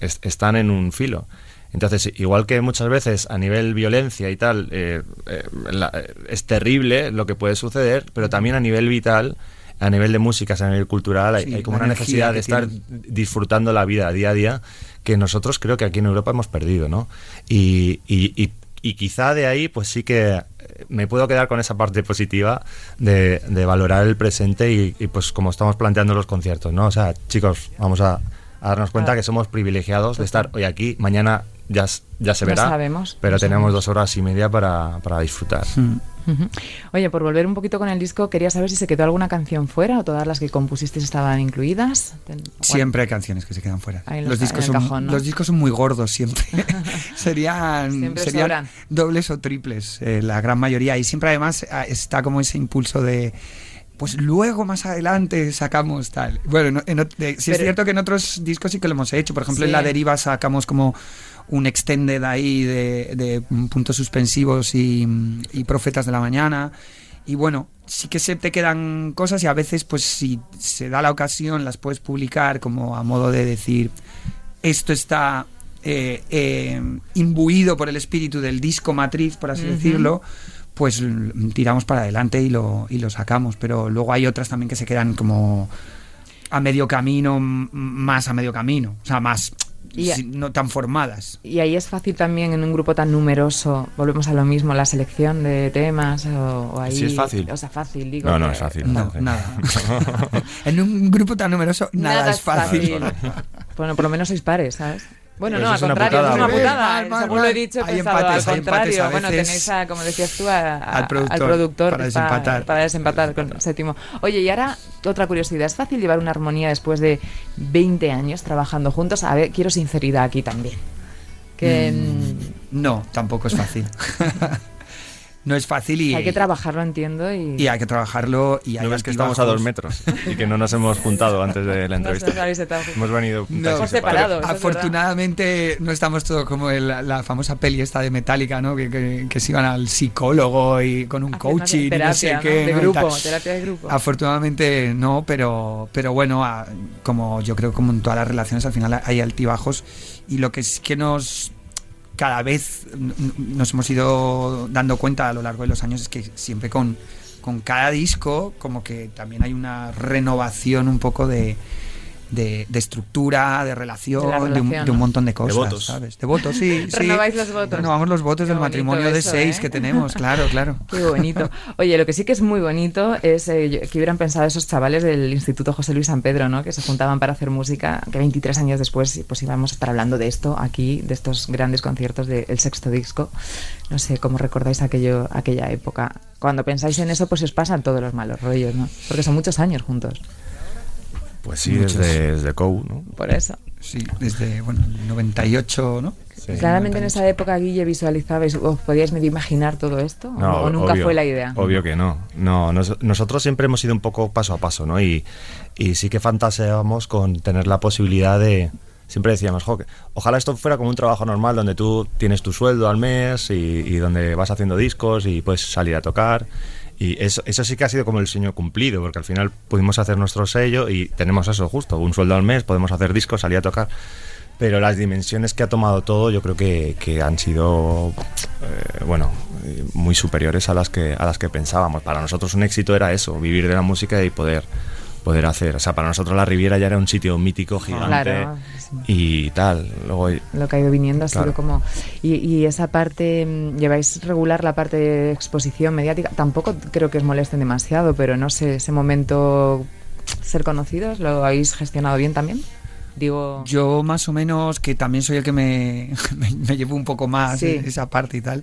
es- están en un filo. Entonces, igual que muchas veces a nivel violencia y tal, eh, eh, la- eh, es terrible lo que puede suceder, pero también a nivel vital, a nivel de músicas, a nivel cultural, hay,
Sí,
hay como una necesidad de estar disfrutando la vida día a día que nosotros creo que aquí en Europa hemos perdido, ¿no? Y, y- y- y quizá de ahí, pues sí que me puedo quedar con esa parte positiva de, de valorar el presente y, pues como estamos planteando los conciertos, ¿no? O sea, chicos, vamos a, a darnos cuenta que somos privilegiados de estar hoy aquí, mañana ya, ya se verá,
sabemos,
pero tenemos
sabemos.
dos horas y media para, para disfrutar.
Mm.
Ujú. Oye, por volver un poquito con el disco, quería saber si se quedó alguna canción fuera o todas las que compusisteis estaban incluidas.
Siempre hay canciones que se quedan fuera.
En
Los
los-
discos,
en
son,
cajón, ¿no?
los discos son muy gordos siempre. serían
Siempre
serían
sobran.
dobles o triples, eh, la gran mayoría. Y siempre además ah, está como ese impulso de... Pues luego más adelante sacamos tal. Bueno, no- en de- sí es cierto que en otros discos sí que lo hemos hecho. Por ejemplo, en. La Deriva sacamos como un extended ahí de, de puntos suspensivos y, y profetas de la mañana. Y bueno, sí que se te quedan cosas y a veces, pues si se da la ocasión, las puedes publicar como a modo de decir, esto está eh, eh, imbuido por el espíritu del disco matriz, por así decirlo, pues tiramos para adelante y lo, y lo sacamos. Pero luego hay otras también que se quedan como a medio camino, más a medio camino, o sea, más
Y
no tan formadas.
Y ahí es fácil también en un grupo tan numeroso, volvemos a lo mismo, la selección de temas o, o ahí...
Sí, es fácil.
O sea, fácil, digo.
No, no
que-
es fácil.
No, nada. en un grupo tan numeroso, nada, es fácil.
bueno, por lo menos sois pares, ¿sabes? Bueno, no, al contrario,
putada,
es una putada.
Mal, mal,
Según lo he
mal.
dicho, he
Hay
pensado
empates,
al
hay empates
contrario.
a
Bueno,
veces.
tenéis, a, como decías tú, a- a-
Al productor,
productor
para desempatar.
para desempatar con séptimo. Oye, y ahora otra curiosidad. ¿Es fácil llevar una armonía después de 20 años trabajando juntos? A ver, quiero sinceridad aquí también. Que...
No, tampoco es fácil. no es fácil y
Hay que trabajarlo, entiendo, y...
y hay que trabajarlo y hay
No ves que estamos a dos metros y que no nos hemos juntado antes de la
No
entrevista.
estado-
Hemos venido
No.
separados.
es
Afortunadamente no estamos todos como en la, famosa peli esta de Metallica, ¿no? Que, que- que se iban al psicólogo y con un coaching y no
terapia,
sé
¿no?
qué.
De
¿no?
Grupo, terapia de grupo.
Afortunadamente no, pero, pero bueno, a- como yo creo como en todas las relaciones al final hay altibajos y lo que es que nos cada vez nos hemos ido dando cuenta a lo largo de los años es que siempre con, con cada disco como que también hay una renovación un poco de, de, de estructura, de relación,
De
de, un, de montón de cosas,
votos.
¿sabes? De votos, sí. sí.
Renováis los votos.
Renovamos los votos
Qué
del matrimonio de seis
¿eh?
que tenemos, claro, claro.
Qué bonito. Oye, lo que sí que es muy bonito es eh, que hubieran pensado esos chavales del Instituto José Luis San Pedro, ¿no? Que se juntaban para hacer música, que 23 años después pues íbamos a estar hablando de esto aquí, de estos grandes conciertos del sexto disco. No sé cómo recordáis aquello, aquella época. Cuando pensáis en eso, pues os pasan todos los malos rollos, ¿no? Porque son muchos años juntos.
Pues sí, desde, desde COU, ¿no?
Por eso.
Sí, desde, bueno, el 98, ¿no?
Sí.
Claramente en esa época, Guille, visualizabais, ¿os podíais medio imaginar todo esto? ¿O-
No,
¿O nunca
obvio,
fue la idea?
Obvio que no. No, nos- nosotros siempre hemos ido un poco paso a paso, ¿no? Y, y sí que fantaseábamos con tener la posibilidad de. Siempre decíamos, "Jo, que ojalá esto fuera como un trabajo normal donde tú tienes tu sueldo al mes y, y donde vas haciendo discos y puedes salir a tocar. Y eso, eso sí que ha sido como el sueño cumplido, porque al final pudimos hacer nuestro sello y tenemos eso justo, un sueldo al mes, podemos hacer discos, salir a tocar. Pero las dimensiones que ha tomado todo yo creo que, que han sido, eh, bueno, muy superiores a las, que, a las que pensábamos. Para nosotros un éxito era eso, vivir de la música y poder, poder hacer. O sea, para nosotros la Riviera ya era un sitio mítico, gigante
Claro, sí.
y tal. Luego,
lo que ha ido viniendo ha
Claro.
sido como y, y esa parte mm, lleváis regular la parte de exposición mediática tampoco creo que os molesten demasiado pero no sé ese momento ser conocidos lo habéis gestionado bien también digo
Yo más o menos, que también soy el que me, me, me llevo un poco más
Sí.
esa parte y tal,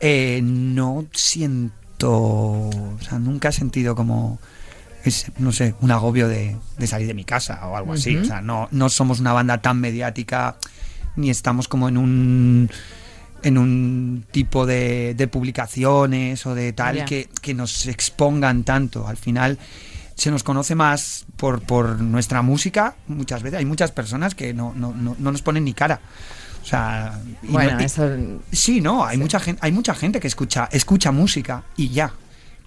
eh, no siento, o sea, nunca he sentido como, no sé, un agobio de, de salir de mi casa o algo así. O sea, no, no somos una banda tan mediática, ni estamos como en un en un tipo de, de publicaciones o de tal que, que nos expongan tanto. Al final se nos conoce más por, por nuestra música muchas veces. Hay muchas personas que no, no, no, no nos ponen ni cara. O sea,
bueno
no- y-
eso
Sí, no, hay
Sí.
mucha gente, hay mucha gente que escucha, escucha música y ya.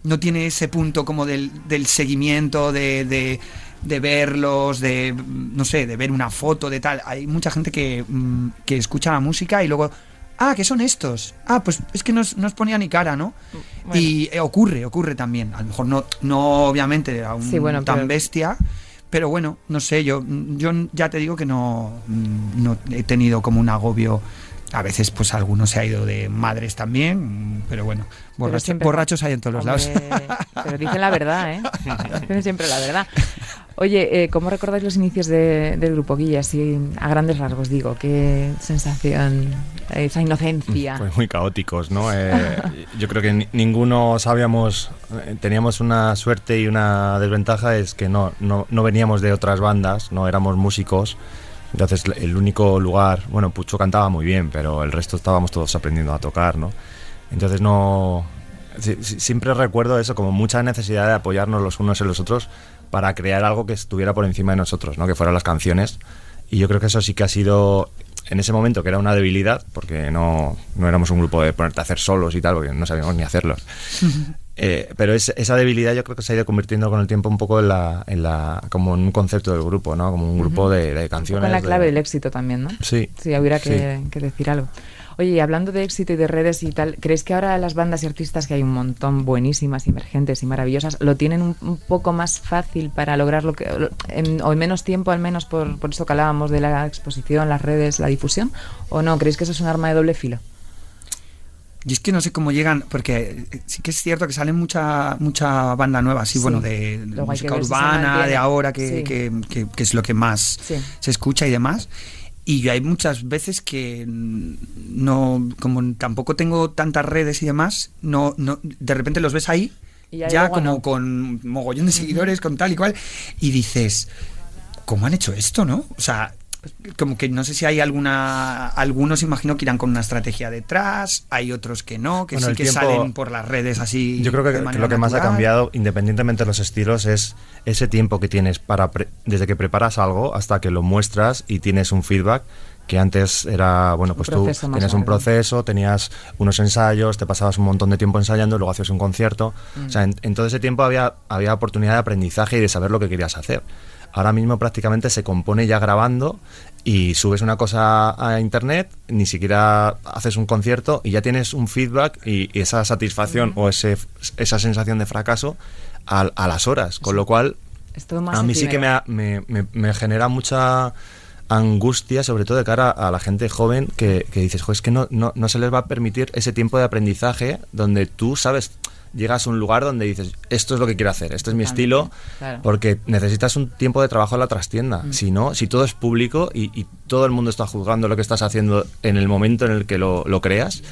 No tiene ese punto como del, del seguimiento, de, de, de verlos, de no sé, de ver una foto, de tal. Hay mucha gente que, mm, que escucha la música y luego. Ah, ¿qué son estos? Ah, pues es que no os- no os ponía ni cara, ¿no?
Bueno.
Y eh, ocurre, ocurre también. A lo mejor no, no obviamente a un
Sí, bueno,
tan
pero-
bestia, pero bueno, no sé, yo, yo ya te digo que no, mm, no he tenido como un agobio. A veces, pues alguno se ha ido de madres también, mm, pero bueno, borracho-
siempre-
borrachos hay en todos los lados.
Hombre, pero dicen la verdad ¿eh? dicen siempre la verdad Oye, eh, ¿cómo recordáis los inicios de- del grupo Guille? Así, a grandes rasgos, digo. ¿Qué sensación, esa inocencia?
Pues muy caóticos, ¿no? Eh, yo creo que ni- ninguno sabíamos, eh, teníamos una suerte y una desventaja, es que no, no, no veníamos de otras bandas, no éramos músicos. Entonces el único lugar, bueno, Pucho cantaba muy bien, pero el resto estábamos todos aprendiendo a tocar, ¿no? Entonces no... si- si- Siempre recuerdo eso, como mucha necesidad de apoyarnos los unos en los otros para crear algo que estuviera por encima de nosotros, ¿no? Que fueran las canciones. Y yo creo que eso sí que ha sido, en ese momento, que era una debilidad, porque no, no éramos un grupo de ponerte a hacer solos y tal, porque no sabíamos ni hacerlo. Eh, pero es- esa debilidad yo creo que se ha ido convirtiendo con el tiempo un poco en la, en la como en un concepto del grupo, ¿no? Como un grupo de, de canciones.
Con la clave
de-
del éxito también, ¿no?
Sí.
Si hubiera que,
Sí.
que decir algo. Oye, y hablando de éxito y de redes y tal, ¿crees que ahora las bandas y artistas, que hay un montón buenísimas, emergentes y maravillosas, lo tienen un, un poco más fácil para lograr lo que, en- o en menos tiempo al menos por, por eso que hablábamos de la exposición, las redes, la difusión? ¿O no? ¿Creéis que eso es un arma de doble filo?
Y es que no sé cómo llegan, porque eh, sí que es cierto que salen mucha mucha banda nueva, sí,
Sí.
bueno, de, de música urbana, de ahora, que,
Sí.
que, que- que es lo que más
Sí.
se escucha y demás. Y yo hay muchas veces que no, como tampoco tengo tantas redes y demás, no, no, de repente los ves ahí,
Y ya
como
no.
con mogollón de seguidores, con tal y cual, y dices, ¿cómo han hecho esto, no? O sea, como que no sé si hay alguna algunos imagino que irán con una estrategia detrás hay otros que no que
Bueno,
sí que
tiempo-
salen por las redes así
Yo creo que,
de
que
manera
lo que más ha cambiado, independientemente de los estilos, es ese tiempo que tienes para pre- desde que preparas algo hasta que lo muestras y tienes un feedback que antes era, bueno, pues tú tienes un proceso, tenías unos ensayos, te pasabas un montón de tiempo ensayando, luego hacías un concierto. O sea, en, en todo ese tiempo había, había oportunidad de aprendizaje y de saber lo que querías hacer. Ahora mismo prácticamente se compone ya grabando y subes una cosa a internet, ni siquiera haces un concierto y ya tienes un feedback y, y esa satisfacción o ese, esa sensación de fracaso a, a las horas. Con lo cual, a mí sí que me, me, me- me genera mucha angustia, sobre todo de cara a la gente joven, que, que dices, "Jo, es que no, no, no se les va a permitir ese tiempo de aprendizaje donde tú sabes, llegas a un lugar donde dices, esto es lo que quiero hacer, este es mi estilo,
claro.
porque necesitas un tiempo de trabajo en la trastienda. Si no, si todo es público y, y todo el mundo está juzgando lo que estás haciendo en el momento en el que lo, lo creas,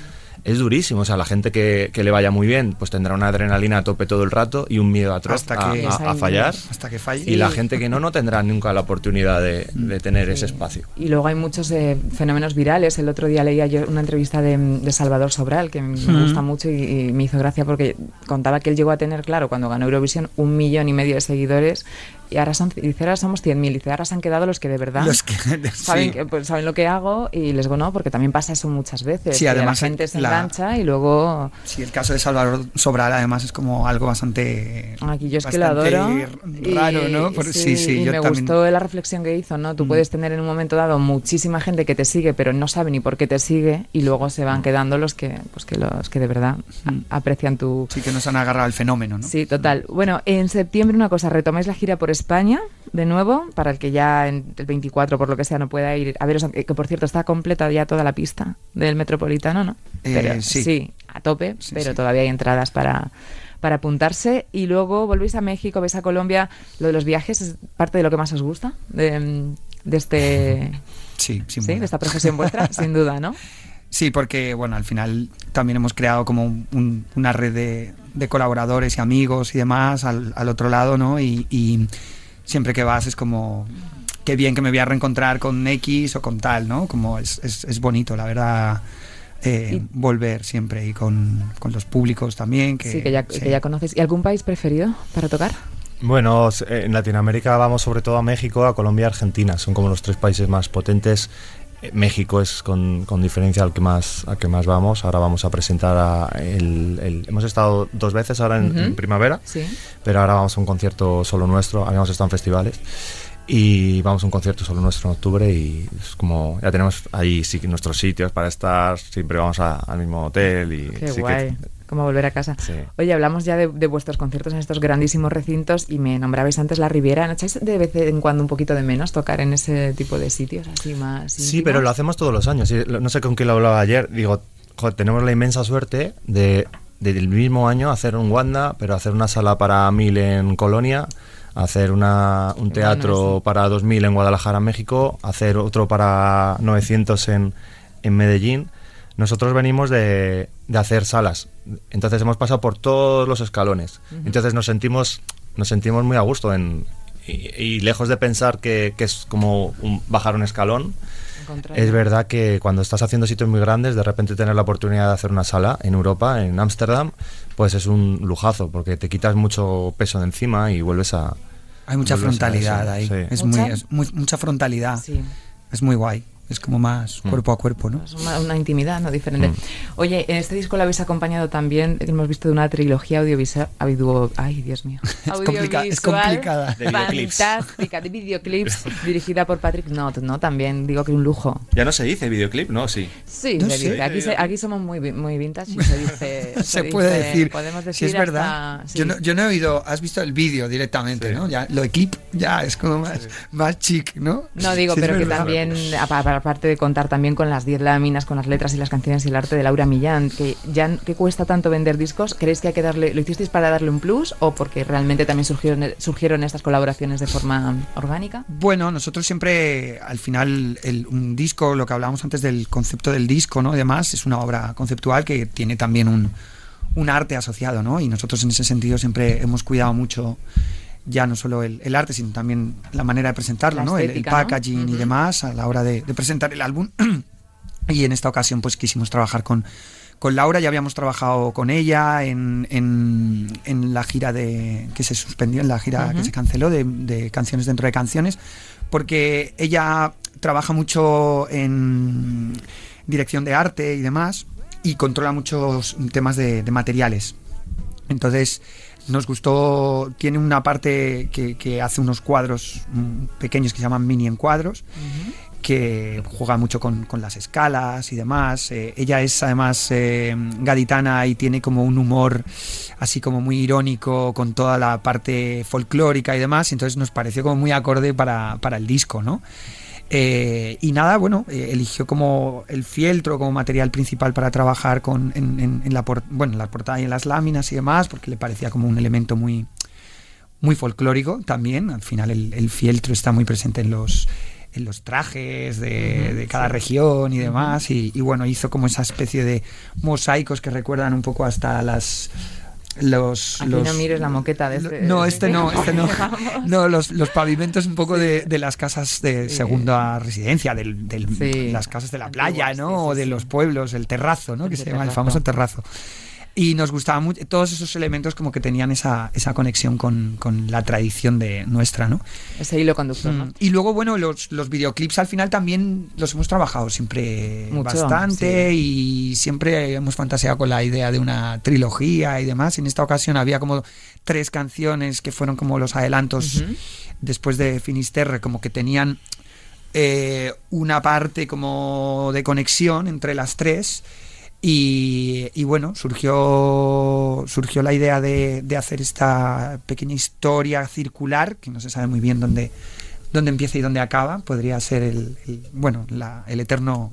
es durísimo. O sea, la gente que, que le vaya muy bien, pues tendrá una adrenalina a tope todo el rato y un miedo atroz
Hasta
a-
que-
a- a fallar.
hasta que falle
Y la gente que no, no tendrá nunca la oportunidad de,
Mm.
de tener ese espacio.
Y luego hay muchos eh, fenómenos virales. El otro día leía yo una entrevista de, de Salvador Sobral, que me
Mm.
gusta mucho y, y me hizo gracia porque contaba que él llegó a tener, claro, cuando ganó Eurovisión, un millón y medio de seguidores. Y ahora, son, dice, ahora somos 100.000. Dice, ahora se han quedado los que de verdad
Los que-
saben,
sí.
que, pues, saben lo que hago y les digo, no, porque también pasa eso muchas veces.
Sí,
que
además,
la gente se
la-
engancha y luego...
Sí, el caso de Salvador Sobral además es como algo bastante
Aquí yo es que lo adoro.
raro,
y-
¿no? Por- sí, sí,
y
yo
me
también. Mm.
gustó la reflexión que hizo, ¿no? Tú puedes tener en un momento dado muchísima gente que te sigue, pero no sabe ni por qué te sigue, y luego se
Mm.
van quedando los que, pues que los que de verdad a- aprecian tu.
Sí que nos han agarrado el fenómeno, ¿no?
Sí, total. Bueno, en septiembre una cosa, retomáis la gira por España de nuevo, para el que ya en el 24, por lo que sea, no pueda ir a veros, que por cierto está completa ya toda la pista del Metropolitano, ¿no?
Eh,
Pero,
sí.
a tope,
Sí,
pero
sí.
todavía hay entradas para, para apuntarse. Y luego volvéis a México, vais a Colombia. Lo de los viajes es parte de lo que más os gusta de, de este...
Sí, sin
Sí, de esta profesión vuestra, sin duda, ¿no?
Sí, porque bueno, al final también hemos creado como un- un- una red de, de colaboradores y amigos y demás al, al otro lado, ¿no? Y, y siempre que vas es como qué bien que me voy a reencontrar con X o con tal, ¿no? Como es, es, es bonito, la verdad, eh,
Y-
volver siempre y con, con los públicos también. Que,
sí, que ya,
sí.
que ya conoces. ¿Y algún país preferido para tocar?
Bueno, en Latinoamérica vamos sobre todo a México, a Colombia y Argentina. Son como los tres países más potentes. Eh, México es con, con diferencia al que más al que más vamos. Ahora vamos a presentar a el, el- hemos estado dos veces ahora en, primavera,
Sí.
pero ahora vamos a un concierto solo nuestro. Habíamos estado en festivales y vamos a un concierto solo nuestro en octubre y es como ya tenemos ahí sí que nuestros sitios para estar. Siempre vamos a- al mismo hotel y
Qué
sí que-
guay. Como volver a casa.
Sí.
Oye, hablamos ya de, de vuestros conciertos en estos grandísimos recintos y me nombrabais antes la Riviera. ¿No echáis de vez en cuando un poquito de menos tocar en ese tipo de sitios así más
Sí,
íntimos?
pero lo hacemos todos los años. No sé con quién lo hablaba ayer. Digo, joder, tenemos la inmensa suerte de del mismo año hacer un Wanda, pero hacer una sala para mil en Colonia, hacer una, un
Bueno,
teatro
sí.
para 2000 en Guadalajara, México, hacer otro para 900 en, en Medellín. Nosotros venimos de, de hacer salas, entonces hemos pasado por todos los escalones. Entonces nos sentimos, nos sentimos muy a gusto en, y, y lejos de pensar que, que es como un- bajar un escalón, es verdad que cuando estás haciendo sitios muy grandes, de repente tener la oportunidad de hacer una sala en Europa, en Ámsterdam, pues es un lujazo, porque te quitas mucho peso de encima y vuelves a...
Hay mucha frontalidad ahí.
sí.
Es
¿Mucha?
muy, es muy- mucha frontalidad.
Sí.
Es muy guay. Es como más
Mm.
cuerpo a cuerpo, ¿no?
Es una, una intimidad no diferente.
Mm.
Oye, en este disco lo habéis acompañado también, hemos visto de una trilogía audiovisual. audio- ay, Dios mío.
complica- es complicada.
De videoclips.
Fantástica, de videoclips, dirigida por Patrick Knott, ¿no? También digo que un lujo.
Ya no se dice videoclip, ¿no? Sí.
Sí,
No
se dice. Aquí, se- aquí somos muy, muy vintage y se dice.
se
dice-
puede decir.
Podemos
si
decir
es verdad.
hasta- sí.
Yo, no, yo no he oído, has visto el vídeo directamente,
Sí.
¿no? Ya, lo de clip ya es como más, más chic, ¿no?
No digo,
Sí, es
pero que
verdad.
también, apa- aparte de contar también con las 10 láminas, con las letras y las canciones y el arte de Laura Millán, que ya que cuesta tanto vender discos, ¿creéis que hay que darle, lo hicisteis para darle un plus o porque realmente también surgieron, surgieron estas colaboraciones de forma orgánica?
Bueno, nosotros siempre, al final, un disco, lo que hablábamos antes del concepto del disco, ¿no? Y demás, es una obra conceptual que tiene también un, un arte asociado, ¿no? Y nosotros en ese sentido siempre hemos cuidado mucho ya no solo el, el arte, sino también la manera de presentarlo, ¿no? El- el, packaging y demás a la hora de, de presentar el álbum. y en esta ocasión pues quisimos trabajar con, con Laura, ya habíamos trabajado con ella en, en, en la gira de que se suspendió, en la gira que se canceló de, de canciones dentro de canciones, porque ella trabaja mucho en dirección de arte y demás y controla muchos temas de, de materiales. Entonces nos gustó, tiene una parte que, que hace unos cuadros mm, pequeños que se llaman mini encuadros, que juega mucho con, con las escalas y demás. Eh, ella es además eh, gaditana y tiene como un humor así como muy irónico con toda la parte folclórica y demás, entonces nos pareció como muy acorde para, para el disco, ¿no? Eh, y nada, bueno, eh, eligió como el fieltro como material principal para trabajar con, en, en- en la, por- bueno, en la portada y en las láminas y demás, porque le parecía como un elemento muy, muy folclórico también. Al final el, el fieltro está muy presente en los, en los trajes de, de cada región y demás. Y, y bueno, hizo como esa especie de mosaicos que recuerdan un poco hasta las... Los,
Aquí
los-
no mires la moqueta de este-
No, este no, este no.
Vamos.
No, los, los pavimentos un poco de, de las casas de
Sí.
segunda residencia, del, del-
Sí.
las casas de la playa, ¿no? o de los pueblos, el terrazo, ¿no? Que se llama el famoso terrazo. Y nos gustaba mucho, todos esos elementos como que tenían esa, esa conexión con, con la tradición de nuestra, ¿no?
Ese hilo conductor, ¿no?
Mm. Y luego, bueno, los, los videoclips al final también los hemos trabajado siempre
Mucho,
bastante y siempre hemos fantaseado con la idea de una trilogía y demás. En esta ocasión había como tres canciones que fueron como los adelantos después de Finisterre, como que tenían eh, una parte como de conexión entre las tres. Y, y bueno, surgió, surgió la idea de, de hacer esta pequeña historia circular, que no se sabe muy bien dónde, dónde empieza y dónde acaba. Podría ser el, el- bueno, la- el eterno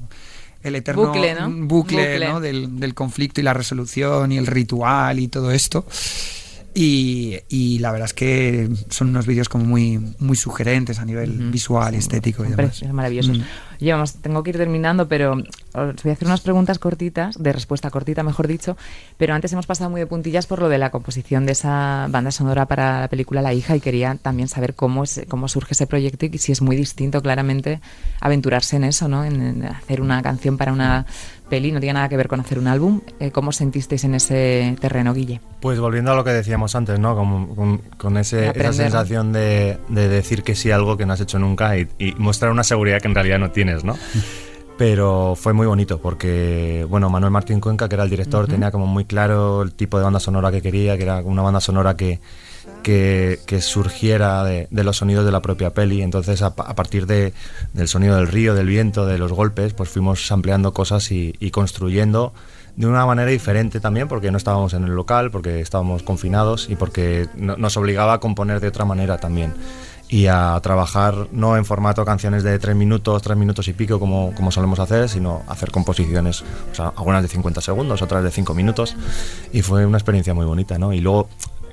el eterno
Bucle, ¿no?
bucle,
Bucle.
¿no? Del, del conflicto y la resolución y el ritual y todo esto. Y, y la verdad es que son unos vídeos como muy, muy sugerentes a nivel
Ujú.
visual,
Sí,
estético y
son
demás.
precios maravillosos.
Mm.
Tengo que ir terminando, pero os voy a hacer unas preguntas cortitas, de respuesta cortita, mejor dicho. Pero antes hemos pasado muy de puntillas por lo de la composición de esa banda sonora para la película La hija y quería también saber cómo, es, cómo surge ese proyecto y si es muy distinto, claramente, aventurarse en eso, ¿no? En hacer una canción para una peli, no tiene nada que ver con hacer un álbum. Eh, ¿Cómo os sentisteis en ese terreno, Guille?
Pues volviendo a lo que decíamos antes, ¿no? Con, con- con ese- esa sensación de, de decir que sí a algo que no has hecho nunca y, y mostrar una seguridad que en realidad no tienes, ¿no? Pero fue muy bonito porque, bueno, Manuel Martín Cuenca, que era el director, tenía como muy claro el tipo de banda sonora que quería, que era una banda sonora que, que, surgiera de, los sonidos de la propia peli. Entonces, a, pa- a partir de, del sonido del río, del viento, de los golpes, pues fuimos ampliando cosas y, construyendo de una manera diferente también, porque no estábamos en el local, porque estábamos confinados y porque no- nos obligaba a componer de otra manera también. Y a trabajar no en formato canciones de tres minutos, tres minutos y pico como, como solemos hacer, sino hacer composiciones, o sea, algunas de 50 segundos, otras de 5 minutos. Y fue una experiencia muy bonita, ¿no? Y luego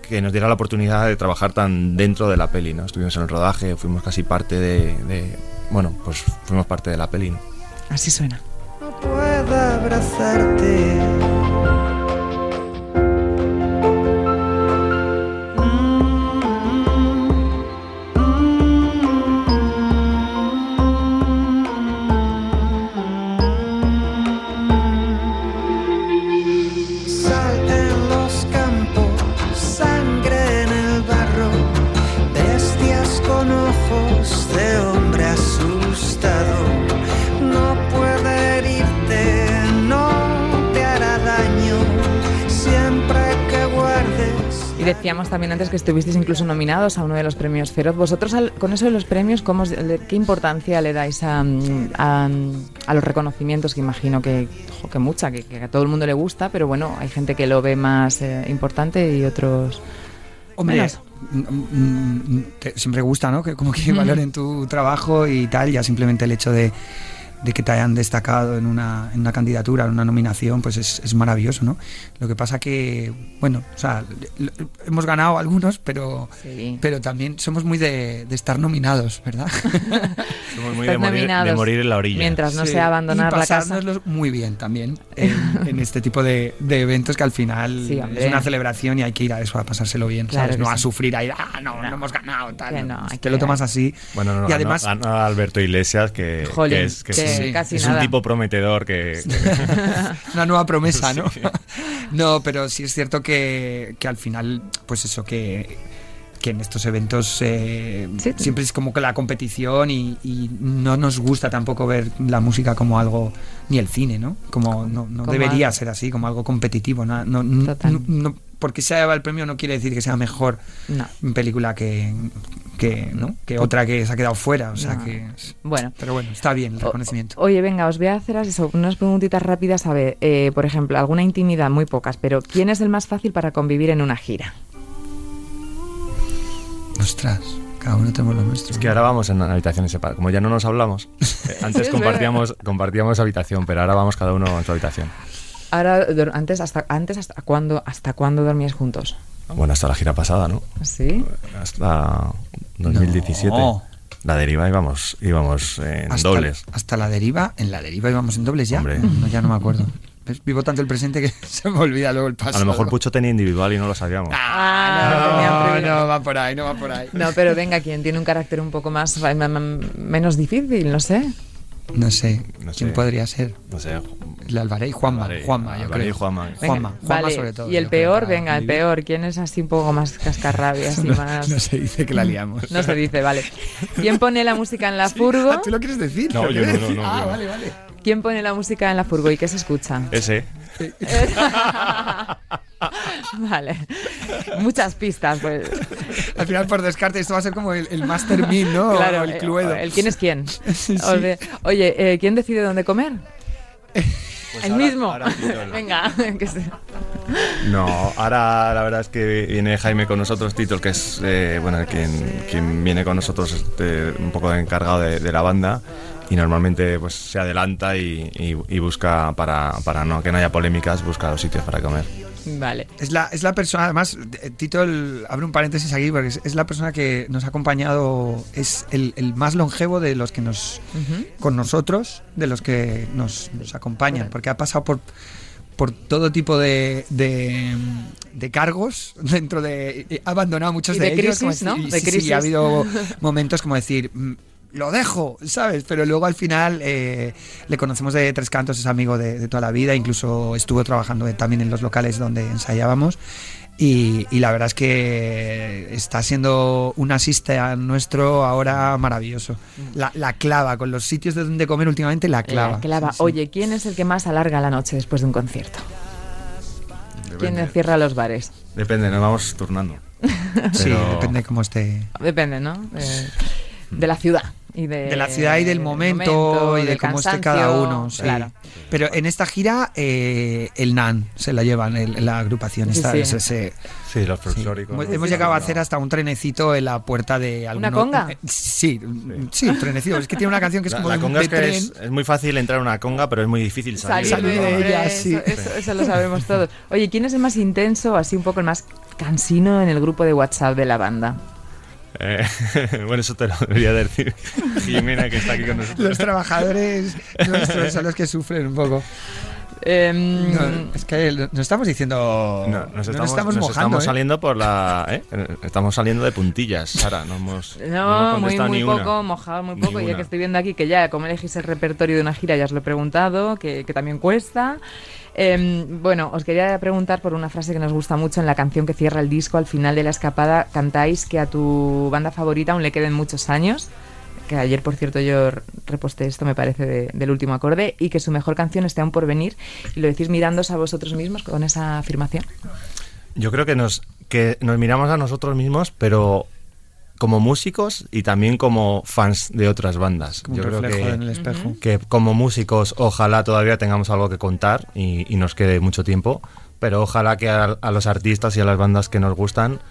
que nos diera la oportunidad de trabajar tan dentro de la peli, ¿no? Estuvimos en el rodaje, fuimos casi parte de, de- bueno, pues fuimos parte de la peli, ¿no?
Así suena.
no pueda abrazarte.
Decíamos también antes que estuvisteis incluso nominados a uno de los premios Feroz. Vosotros, al- con eso de los premios, ¿cómo, ¿qué importancia le dais a, mm, a, a los reconocimientos? Que imagino que, jo, que mucha, que, que a todo el mundo le gusta, pero bueno, hay gente que lo ve más eh, importante y otros...
Hombre,
menos.
mm, mm, te- siempre gusta, ¿no? Que como que valoren tu trabajo y tal, ya simplemente el hecho de, de que te hayan destacado en una, en una candidatura, en una nominación, pues es, es maravilloso, ¿no? Lo que pasa que, bueno, o sea, hemos ganado algunos, pero,
Sí.
pero también somos muy de, de estar nominados, ¿verdad?
Somos muy de morir, de morir en la orilla.
Mientras no
Sí,
sea abandonar
y
la casa.
pasárnoslo muy bien también en, en este tipo de, de eventos que al final
Sí,
es una celebración y hay que ir a eso, a pasárselo bien,
Claro
¿sabes? No a sufrir, a ir, ah, no, no, hemos ganado, tal.
Que
no. Te
que-
lo tomas así.
Bueno, no,
y además,
Alberto Iglesias, que,
Jolín,
que es, que
que
es un-
casi
es
nada.
un tipo prometedor que...
una nueva promesa, ¿no?
Sí.
no, pero sí es cierto que, que al final, pues eso, que, que en estos eventos eh,
Sí.
siempre es como que la competición y, y no nos gusta tampoco ver la música como algo, ni el cine, ¿no? Como no, no
Como
debería
algo-
ser así, como algo competitivo. No, no, no-
Total.
no- no- porque se lleva el premio no quiere decir que sea mejor
No.
película que, que, ¿no? que otra que se ha quedado fuera. O sea
No.
que...
Bueno.
Pero bueno, está bien el
O-
reconocimiento.
Oye, venga, os voy a hacer eso, unas preguntitas rápidas. A ver, eh, por ejemplo, alguna intimidad, muy pocas, pero ¿quién es el más fácil para convivir en una gira?
Ostras, cada uno tenemos lo nuestro.
Es que ahora vamos en habitaciones separadas. Como ya no nos hablamos, eh,
Sí,
antes
es
compartíamos, compartíamos habitación, pero ahora vamos cada uno en su habitación.
Ahora, dur- antes, hasta, antes hasta cuándo, hasta cuándo dormíais juntos?
Bueno, hasta la gira pasada, ¿no?
¿Sí?
Hasta 2017.
No.
La deriva íbamos, íbamos en
hasta,
dobles.
Hasta la deriva, en la deriva íbamos en dobles ya.
Hombre.
No, ya no me acuerdo. ¿Ves? Vivo tanto el presente que se me olvida luego el pasado.
A lo mejor Pucho tenía individual y no lo sabíamos.
Ah, no,
No, no, va por ahí, no va por ahí.
No, pero venga, quien tiene un carácter un poco más menos difícil, no sé.
No sé,
No
¿quién
sé.
podría ser?
No sé.
El Alvarez, Juanma,
Alvarez,
Juanma, yo
Alvarez y
creo.
Juanma.
Venga,
Juanma, Juanma
vale.
sobre todo.
Y el
creo,
peor, venga, el peor. ¿Quién es así un poco más cascarrabia, así
No,
más...
no se dice que la liamos.
No se dice, vale. ¿Quién pone la música en la furgo?
Ah, ¿Tú lo quieres decir?
No,
¿Lo
yo no,
quieres
no,
decir?
no,
Ah, vale, vale.
¿Quién pone la música en la furgo y qué se escucha?
Ese.
vale. Muchas pistas, pues.
Al final, por descarte, esto va a ser como el, el Master Min, ¿no?
Claro,
o el Cluedo.
el quién es quién.
Sí, sí.
Olve- Oye, eh, ¿quién decide dónde comer? el
ahora-
mismo.
ahora
Venga, que se-
No, ahora la verdad es que viene Jaime con nosotros, Tito, que es eh, bueno, quien, quien viene con nosotros este, un poco encargado de, de la banda y normalmente pues se adelanta y, y- y busca para, para no que no haya polémicas, busca los sitios para comer.
Vale.
Es la, es la persona, además, eh, Tito, el- abre un paréntesis aquí, porque es, es la persona que nos ha acompañado, es el, el más longevo de los que nos, con nosotros, de los que nos, nos acompañan, porque ha pasado por, por todo tipo de, de, de cargos dentro de... eh, Ha abandonado muchos
Y
de,
de
ellos. como
crisis, ¿no?
decir-
De
sí, sí,
crisis.
ha habido momentos como decir... "Mm, Lo dejo, ¿sabes? Pero luego al final eh, le conocemos de Tres Cantos, es amigo de, de toda la vida, incluso estuvo trabajando también en los locales donde ensayábamos. Y, y la verdad es que está siendo un asista nuestro ahora maravilloso. La, la clava, con los sitios de donde comer últimamente, la clava.
La clava.
Sí, sí.
Oye, ¿quién es el que más alarga la noche después de un concierto? ¿Quién
Depende,
cierra los bares?
depende, nos vamos turnando.
Sí,
Pero-
depende cómo esté.
Depende, ¿no? De, de la ciudad. Y de,
De la ciudad y del momento, y de cómo esté cada uno. sí.
Claro.
Pero en esta gira, eh, el NAN se la llevan, el- la agrupación.
Sí,
esta,
sí.
ese- ese-
Sí, los folclóricos.
Hemos,
¿no?
hemos llegado a hacer hasta un trenecito en la puerta de alguno.
¿Una conga?
eh, Sí, sí, un trenecito. Es que tiene una canción que es
La,
como
la conga
de
es que
tren.
es, es muy fácil entrar a una conga, pero es muy difícil salir.
Salir
Salir de
de
ella,
eso,
sí.
eso, eso lo sabemos todos. Oye, ¿quién es el más intenso, así un poco el más cansino en el grupo de WhatsApp de la banda?
Eh, bueno, eso te lo debería decir Jimena, que está aquí con nosotros.
Los trabajadores nuestros son los que sufren un poco.
Em,
No, es que no estamos diciendo.
No, nos estamos,
estamos
nos
mojando.
estamos
¿eh?
saliendo por la. ¿eh? Estamos saliendo de puntillas, Sara. No hemos, no hemos
muy, muy
ni
poco,
una.
mojado muy poco. Y ya que estoy viendo aquí que ya, como elegís el repertorio de una gira, ya os lo he preguntado, que, que también cuesta. Em, bueno, os quería preguntar por una frase que nos gusta mucho en la canción que cierra el disco. Al final de la escapada cantáis que a tu banda favorita aún le queden muchos años. Que ayer, por cierto, yo reposté esto, me parece, de- del último acorde. Y que su mejor canción esté aún por venir. Y lo decís mirándos a vosotros mismos con esa afirmación.
Yo creo que nos, que nos miramos a nosotros mismos, pero como músicos y también como fans de otras bandas.
Como
Yo
un
creo que,
en el espejo.
que como músicos ojalá todavía tengamos algo que contar y, y nos quede mucho tiempo, pero ojalá que a, a los artistas y a las bandas que nos gustan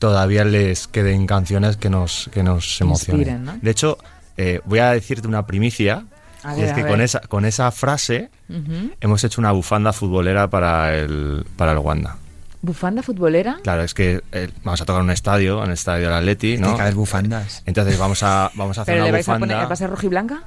todavía les queden canciones que nos, que nos emocionen.
Inspiren, ¿no?
De hecho, eh, voy a decirte una primicia
A
y
ver,
es que con esa, con esa frase hemos hecho una bufanda futbolera para el, para el Wanda.
¿Bufanda futbolera?
Claro, es que eh, vamos a tocar un estadio, en el estadio del Atleti,
Tiene
¿no?
que haber bufandas.
Entonces vamos a, vamos a hacer
¿Pero
una
le vais a
bufanda.
poner, va a ser rojo y blanca?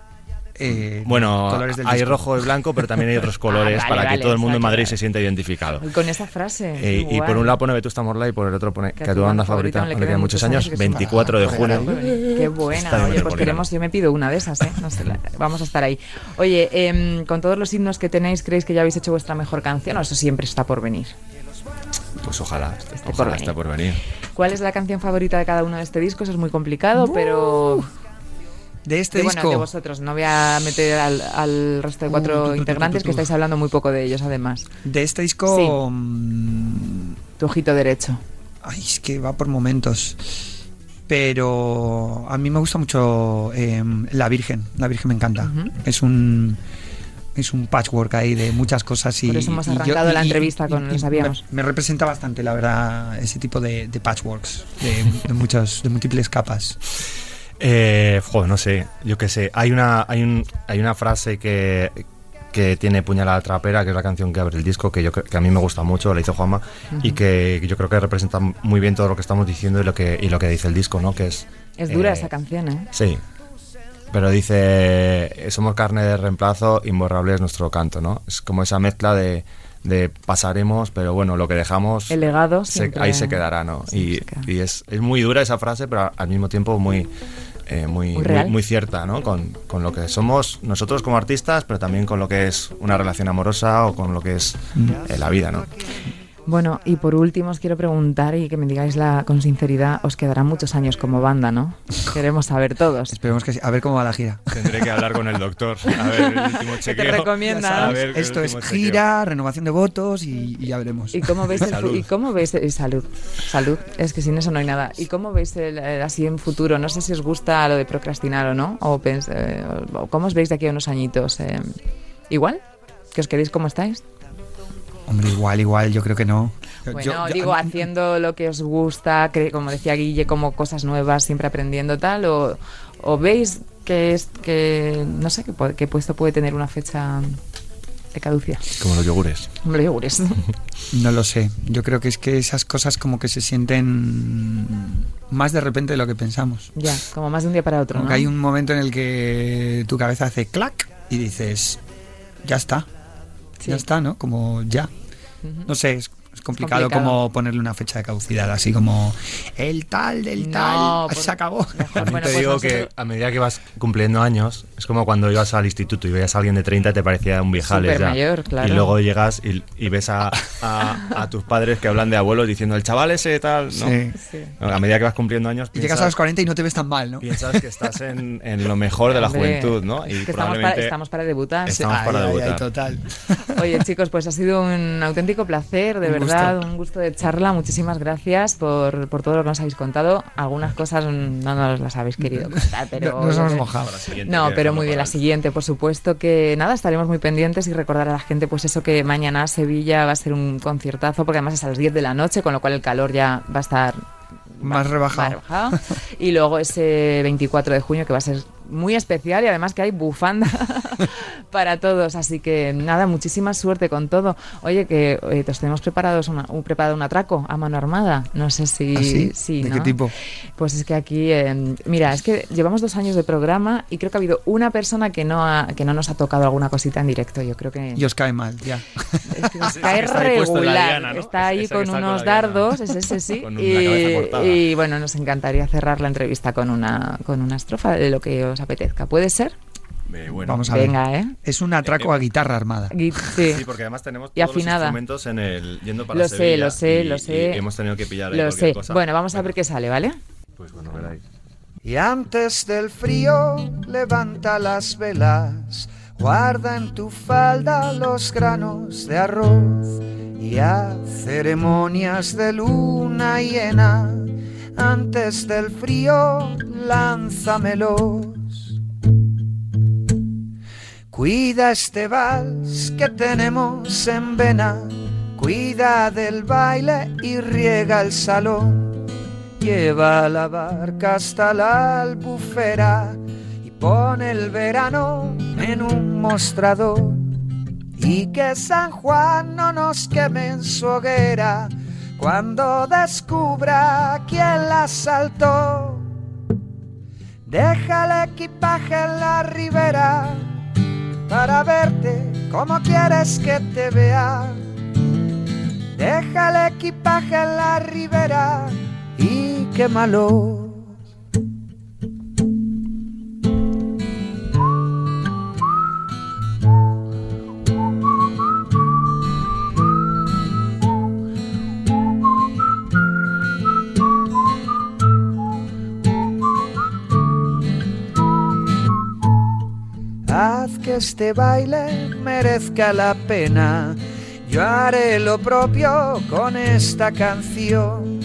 Eh,
Bueno,
colores
hay
disco.
rojo y blanco, pero también hay otros colores
vale,
para
vale,
que todo el mundo en Madrid se sienta identificado.
Y con esa frase.
Eh, y por un lado pone Vetusta Morla y por el otro pone
Que
que a tu banda favorita
no
le quedan muchos años,
que es
24 de junio.
Qué buena, oye, pues queremos, yo me pido una de esas, ¿eh? No sé, la- vamos a estar ahí. Oye, em, con todos los himnos que tenéis, ¿creéis que ya habéis hecho vuestra mejor canción o eso siempre está por venir?
Pues ojalá,
por
ojalá
venir.
esté por venir.
¿Cuál es la canción favorita de cada uno de este disco? Eso es muy complicado, pero...
De este
de, bueno,
disco.
de vosotros, no voy a meter al, al resto de
Uh,
cuatro
tu, tu, tu,
integrantes
tu,
que
tu.
estáis hablando muy poco de ellos, además.
De este disco.
Sí.
mm,
Tu ojito derecho.
Ay, es que va por momentos. Pero a mí me gusta mucho eh, La Virgen. La Virgen me encanta. Es un es un patchwork ahí de muchas cosas y
Por eso hemos
y yo-
arrancado la
y-
entrevista
y-
con
y
Lo sabíamos.
Me, me representa bastante, la verdad, ese tipo de, de patchworks de, de muchas de múltiples capas.
Eh, joder, no sé, yo qué sé. Hay una, hay un, hay una frase que, que tiene Puñalada Trapera, que es la canción que abre el disco, que, yo, que a mí me gusta mucho, la hizo Juanma, y que yo creo que representa muy bien todo lo que estamos diciendo y lo que, y lo que dice el disco, ¿no? Que es...
Es dura
eh,
esa canción, ¿eh?
Sí. Pero dice, somos carne de reemplazo, imborrable es nuestro canto, ¿no? Es como esa mezcla de, de pasaremos, pero bueno, lo que dejamos...
El legado
se-
siempre-
ahí se quedará, ¿no? Y
se queda.
y es, es muy dura esa frase, pero al mismo tiempo muy, eh, muy,
Muy
muy,
real.
muy cierta, ¿no? Con, con lo que somos nosotros como artistas, pero también con lo que es una relación amorosa o con lo que es eh, la vida, ¿no?
Bueno, y por último os quiero preguntar y que me digáis la, con sinceridad, os quedarán muchos años como banda, ¿no? Queremos saber todos.
Esperemos que sí. A ver cómo va la gira.
Tendré que hablar con el doctor, a ver el último
¿Qué te recomienda?
A ver el
Esto es
chequeo.
gira, renovación de votos y, y ya veremos.
¿Y cómo veis el
Salud.
y cómo veis y salud? Salud, es que sin eso no hay nada. ¿Y cómo veis el, el así en futuro? No sé si os gusta lo de procrastinar o no, o, pens- eh, o cómo os veis de aquí a unos añitos. eh, ¿Igual? ¿Que os queréis como estáis?
Hombre, igual, igual, yo creo que no.
Bueno,
yo- yo-
digo, haciendo lo que os gusta, como decía Guille, como cosas nuevas, siempre aprendiendo tal, o, o veis que es que no sé, que puesto puede tener una fecha de caducidad.
Como los yogures.
Hombre, yogures.
No lo sé. Yo creo que es que esas cosas como que se sienten más de repente de lo que pensamos.
ya, como más de un día para otro.
Como
¿no?
que hay un momento en el que tu cabeza hace clac y dices, ya está.
Sí.
Ya está, ¿no? Como ya. No sé, es, es complicado,
complicado.
como ponerle una fecha de caducidad, así como el tal del
No,
tal
por-
se acabó.
Mejor,
También
bueno,
te
pues
digo
nosotros-
que a medida que vas cumpliendo años, es como cuando ibas al instituto y veías a alguien de 30 y te parecía un viejales ya.
Supermayor, claro.
Y luego llegas y, y ves a, a- a tus padres que hablan de abuelos diciendo el chaval ese tal, ¿no?
Sí.
Sí.
A medida que vas cumpliendo años,
Y llegas a los 40 y no te ves tan mal, ¿no?
piensas que estás en, en lo mejor de la
Hombre,
juventud, ¿no?
es
Y
que estamos para, estamos para debutar.
Estamos
Ay,
para
ay, ay,
debutar.
total.
Oye, chicos, pues ha sido un auténtico placer, de
Un
verdad,
gusto.
un gusto de charla. Muchísimas gracias por, por todo lo que nos habéis contado. Algunas cosas no nos las habéis querido contar, pero.
No- nos hemos mojado.
La siguiente
No, pero muy bien, la siguiente, por supuesto que nada, estaremos muy pendientes y recordar a la gente pues eso que mañana Sevilla va a ser un conciertazo, porque además es a las 10 de la noche, con lo cual el calor ya va a estar
Más rebajado.
rebajado. Y luego ese 24 de junio que va a ser muy especial y además que hay bufanda para todos. Así que nada, muchísima suerte con todo. Oye, que eh, te tenemos preparados una, un, preparado un atraco a mano armada. No sé si...
¿Ah, sí?
sí,
¿De
¿no?
qué tipo?
Pues es que aquí, eh, mira, es que llevamos dos años de programa y creo que ha habido una persona que no, ha- que no nos ha tocado alguna cosita en directo. Yo creo que...
Y os cae mal, ya.
Es que nos
Sí,
cae
ahí
regular.
diana, ¿no?
Está ahí con
está
unos dardos, es ese sí.
Con una
y, y, bueno, nos encantaría cerrar la entrevista con una, con una estrofa de lo que os apetezca. ¿Puede ser?
Eh, bueno,
Vamos a ver.
Venga, ¿eh?
Es un atraco a guitarra armada.
Gui- Sí.
Sí, porque además tenemos
Y
todos
afinada.
los instrumentos en el yendo para
Lo sé,
Sevilla
lo sé,
y-
lo sé.
y hemos tenido que pillar
Lo sé.
cosa.
Bueno, vamos a
Venga,
ver qué sale, ¿vale?
Pues bueno, veráis.
Y antes del frío, levanta las velas, guarda en tu falda los granos de arroz y haz ceremonias de luna llena. Antes del frío, lánzamelos. Cuida este vals que tenemos en vena, cuida del baile y riega el salón. Lleva la barca hasta la albufera y pon con el verano en un mostrador y que San Juan no nos queme en su hoguera cuando descubra quién la asaltó. Deja el equipaje en la ribera para verte como quieres que te vea. Deja el equipaje en la ribera y quémalo. Este baile merezca la pena. Yo haré lo propio con esta canción.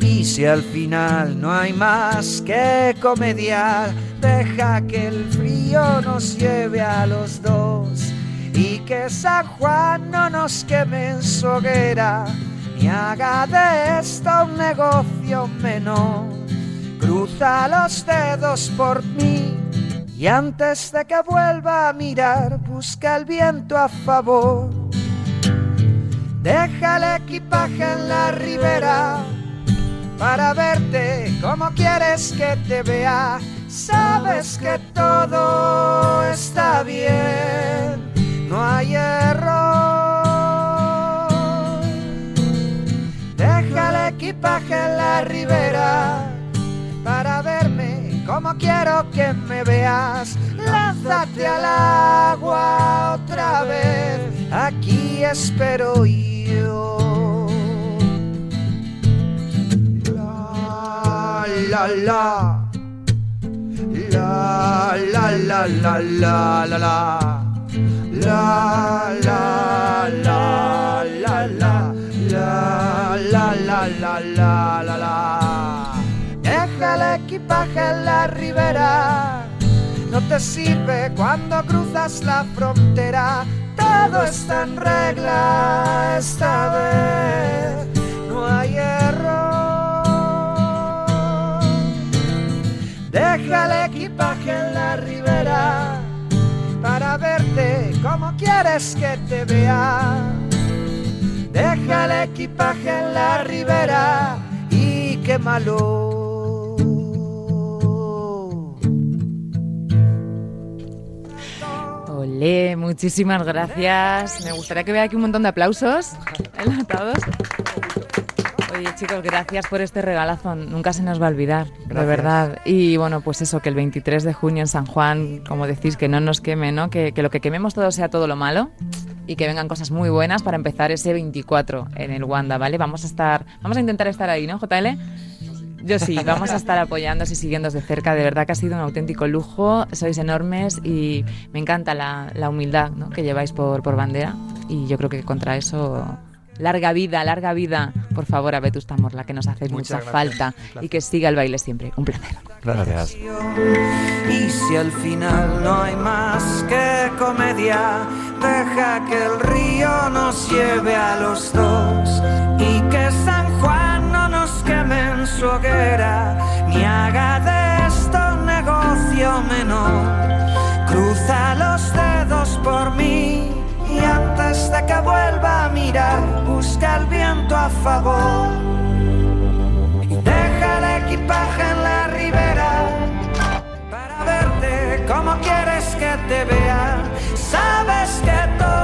Y si al final no hay más que comediar, deja que el frío nos lleve a los dos. Y que San Juan no nos queme en su hoguera, ni haga de esto un negocio menor. Cruza los dedos por mí y antes de que vuelva a mirar, busca el viento a favor. Deja el equipaje en la ribera para verte como quieres que te vea. Sabes que todo está bien, no hay error. Deja el equipaje en la ribera como quiero que me veas. Lánzate al agua otra vez, aquí espero yo. La la la. La la la la la la la. La la la la la. La la la la la la la. Deja el equipaje en la ribera. No te sirve cuando cruzas la frontera. Todo está en regla esta vez. No hay error. Deja el equipaje en la ribera para verte como quieres que te vea. Deja el equipaje en la ribera y quémalo.
Olé, muchísimas gracias. Me gustaría que vea aquí un montón de aplausos enlatados. Oye, chicos, gracias por este regalazo. Nunca se nos va a olvidar, de verdad. Y bueno, pues eso, que el 23 de junio en San Juan, como decís, que no nos queme, ¿no? Que, que lo que quememos todo sea todo lo malo y que vengan cosas muy buenas para empezar ese 24 en el Wanda, ¿vale? Vamos a estar, vamos a intentar estar ahí, ¿no, JL? Yo sí, vamos a estar apoyándoos y siguiéndoos de cerca. De verdad que ha sido un auténtico lujo. Sois enormes y me encanta la, la humildad ¿no? que lleváis por, por bandera. Y yo creo que contra eso, larga vida, larga vida. Por favor, a Vetusta Morla, que nos hace mucha
gracias.
falta. Y que siga el baile siempre. Un placer.
Gracias.
Y si al final no hay más que comedia, deja que el río nos lleve a los dos y que San Juan nos queme en su hoguera, ni haga de esto negocio menor. Cruza los dedos por mí y antes de que vuelva a mirar, busca el viento a favor. Y deja el equipaje en la ribera para verte como quieres que te vea. Sabes que todo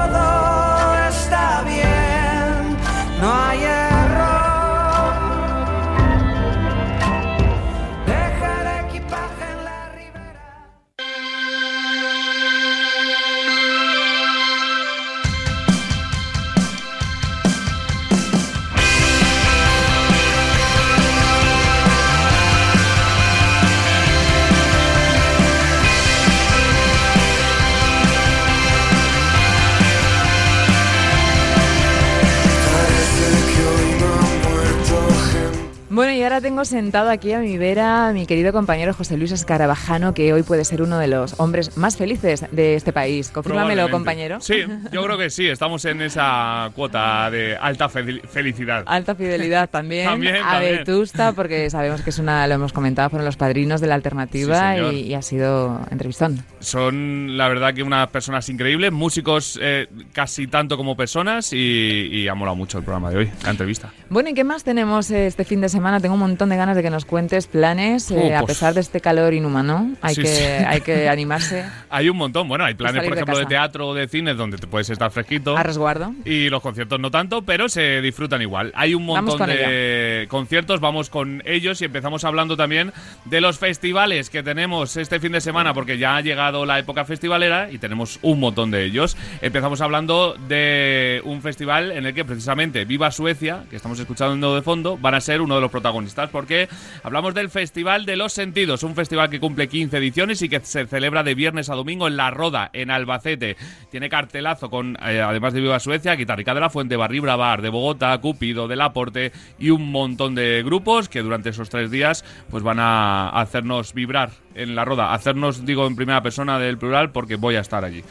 ahora tengo sentado aquí a mi vera a mi querido compañero José Luis Escarabajano, que hoy puede ser uno de los hombres más felices de este país. Confírmamelo, compañero.
Sí, yo creo que sí, estamos en esa cuota de alta fel- felicidad.
Alta fidelidad también,
También,
a. Vetusta, porque sabemos que es una, lo hemos comentado, fueron los padrinos de la alternativa
Sí, señor.
y, y ha sido entrevistón.
Son, la verdad, que unas personas increíbles, músicos eh, casi tanto como personas y, y ha molado mucho el programa de hoy, la entrevista.
Bueno, ¿y qué más tenemos eh, este fin de semana? Tengo un montón de ganas de que nos cuentes planes, eh,
Uh,
a
pues-
pesar de este calor inhumano. Hay,
Sí,
que,
sí.
hay que animarse
Hay un montón, bueno, hay planes, por ejemplo, de, teatro o de cine donde te puedes estar fresquito.
a resguardo.
Y los conciertos no tanto, pero se disfrutan igual. Hay un montón de conciertos, vamos con ellos y empezamos hablando también de los festivales que tenemos este fin de semana, porque ya ha llegado la época festivalera y tenemos un montón de ellos. Empezamos hablando de un festival en el que precisamente Viva Suecia, que estamos escuchando de fondo, van a ser uno de los protagonistas, porque hablamos del Festival de los Sentidos, un festival que cumple 15 ediciones y que se celebra de viernes a domingo en La Roda, en Albacete. Tiene cartelazo con, eh, además de Viva Suecia, Guitarrica de la Fuente, Barri Bravar, de Bogotá, Cupido, del Aporte y un montón de grupos que durante esos tres días pues van a hacernos vibrar en La Roda. Hacernos, digo en primera persona del plural, porque voy a estar allí.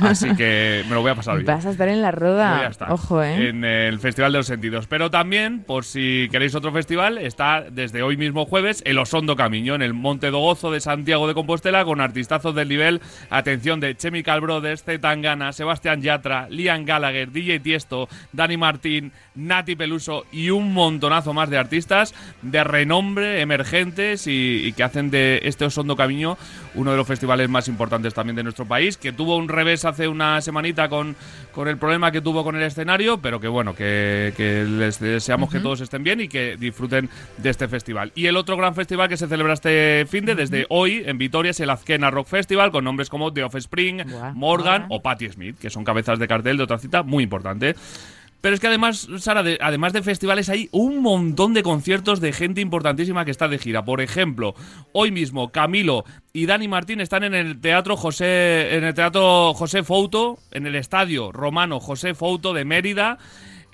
Así que me lo voy a pasar bien.
Vas a estar en la roda.
Voy a estar
Ojo, ¿eh?
En el Festival de los Sentidos. Pero también, por si queréis otro festival, está desde hoy mismo jueves el Osondo Camino en el Monte do Gozo de Santiago de Compostela con artistazos del nivel, atención, de Chemical Brothers, Z Tangana, Sebastián Yatra, Liam Gallagher, DJ Tiesto, Dani Martín, Nati Peluso y un montonazo más de artistas de renombre, emergentes y, y que hacen de este Osondo Camino uno de los festivales más importantes también de nuestro país, que tuvo un revés hace una semanita con, con el problema que tuvo con el escenario, pero que bueno, que, que les deseamos que todos estén bien y que disfruten de este festival. Y el otro gran festival que se celebra este fin de desde hoy en Vitoria es el Azkena Rock Festival con nombres como The Offspring, Morgan o Patti Smith, que son cabezas de cartel de otra cita muy importante. Pero es que además, Sara, de- además de festivales, hay un montón de conciertos de gente importantísima que está de gira. Por ejemplo, hoy mismo Camilo y Dani Martín están en el teatro José, en el teatro José Fouto, en el estadio romano José Fouto de Mérida.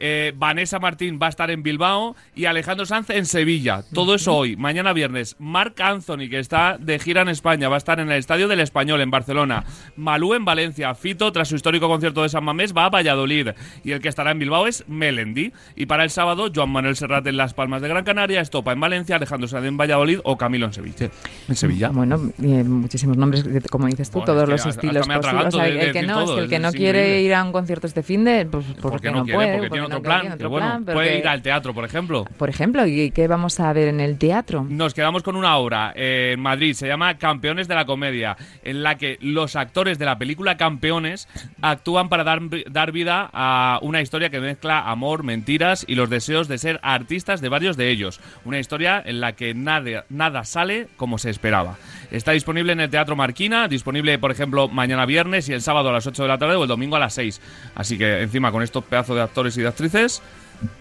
Eh, Vanessa Martín va a estar en Bilbao y Alejandro Sanz en Sevilla. Todo eso hoy. Mañana viernes, Marc Anthony, que está de gira en España, va a estar en el Estadio del Español en Barcelona. Malú en Valencia. Fito, tras su histórico concierto de San Mamés, va a Valladolid. Y el que estará en Bilbao es Melendi. Y para el sábado, Joan Manuel Serrat en Las Palmas de Gran Canaria, Estopa en Valencia, Alejandro Sanz en Valladolid o Camilo en Sevilla. En Sevilla.
Bueno, eh, muchísimos nombres, como dices tú,
Bueno,
todos
es que
los estilos
hasta me
posibles.
atraganto
O sea,
de- de
el que no, es que el que no quiere ir a un concierto este fin de, pues porque,
porque
no,
no quiere,
puede,
porque tiene otro plan. que
otro
bueno,
plan, pero
puede
que-
ir al teatro, por ejemplo.
Por ejemplo, ¿y qué vamos a ver en el teatro?
Nos quedamos con una obra eh, en Madrid, se llama Campeones de la Comedia, en la que los actores de la película Campeones actúan para dar, dar vida a una historia que mezcla amor, mentiras y los deseos de ser artistas de varios de ellos. Una historia en la que nada, nada sale como se esperaba. Está disponible en el Teatro Marquina, disponible, por ejemplo, mañana viernes y el sábado a las 8 de la tarde o el domingo a las 6. Así que encima con estos pedazos de actores y de actrices...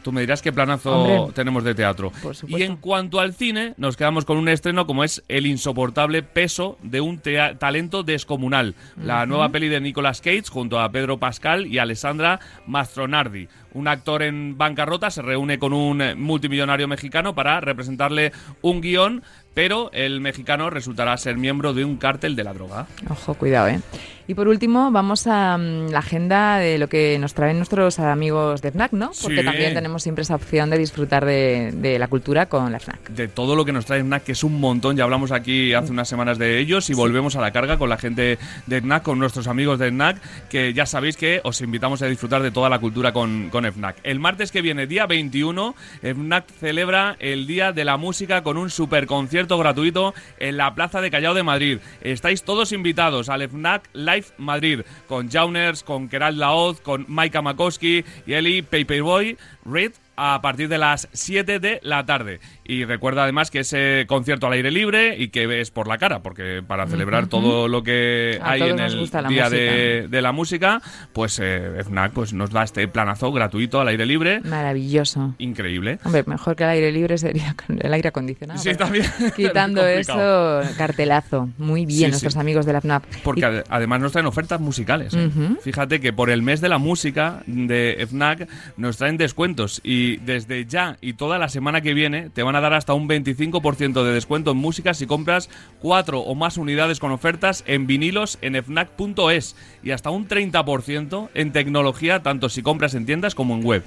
Tú me dirás qué planazo
Hombre.
tenemos de teatro. Y en cuanto al cine, nos quedamos con un estreno como es El insoportable peso de un talento descomunal. La nueva peli de Nicolas Cage junto a Pedro Pascal y Alessandra Mastronardi. Un actor en bancarrota se reúne con un multimillonario mexicano para representarle un guion, pero el mexicano resultará ser miembro de un cártel de la droga.
Ojo, cuidado, ¿eh? Y por último, vamos a mm, la agenda de lo que nos traen nuestros amigos de FNAC, ¿no? Porque
Sí.
también tenemos siempre esa opción de disfrutar de, de la cultura con la FNAC.
de todo lo que nos trae FNAC, que es un montón. Ya hablamos aquí hace unas semanas de ellos y volvemos a la carga con la gente de FNAC, con nuestros amigos de FNAC, que ya sabéis que os invitamos a disfrutar de toda la cultura con, con FNAC. El martes que viene, día 21, FNAC celebra el Día de la Música con un super concierto gratuito en la Plaza de Callao de Madrid. Estáis todos invitados al FNAC Live Madrid, con Jauners, con Keral Laoz, con Maika Makowski y Eli Paperboy Reed a partir de las 7 de la tarde. Y recuerda además que ese concierto al aire libre y que es por la cara, porque para celebrar todo lo que
A
hay en el día
música.
de, de la música, pues eh, FNAC pues, nos da este planazo gratuito al aire libre.
Maravilloso.
Increíble.
Hombre, mejor que el aire libre sería el aire acondicionado.
Sí, también.
Quitando eso, cartelazo. Muy bien,
Sí,
nuestros
sí.
amigos de la FNAP.
Porque
Y-
además nos traen ofertas musicales. ¿eh? Fíjate que por el mes de la música de FNAC nos traen descuentos y Y desde ya y toda la semana que viene te van a dar hasta un 25% de descuento en música si compras cuatro o más unidades con ofertas en vinilos en fnac.es y hasta un 30% en tecnología tanto si compras en tiendas como en web.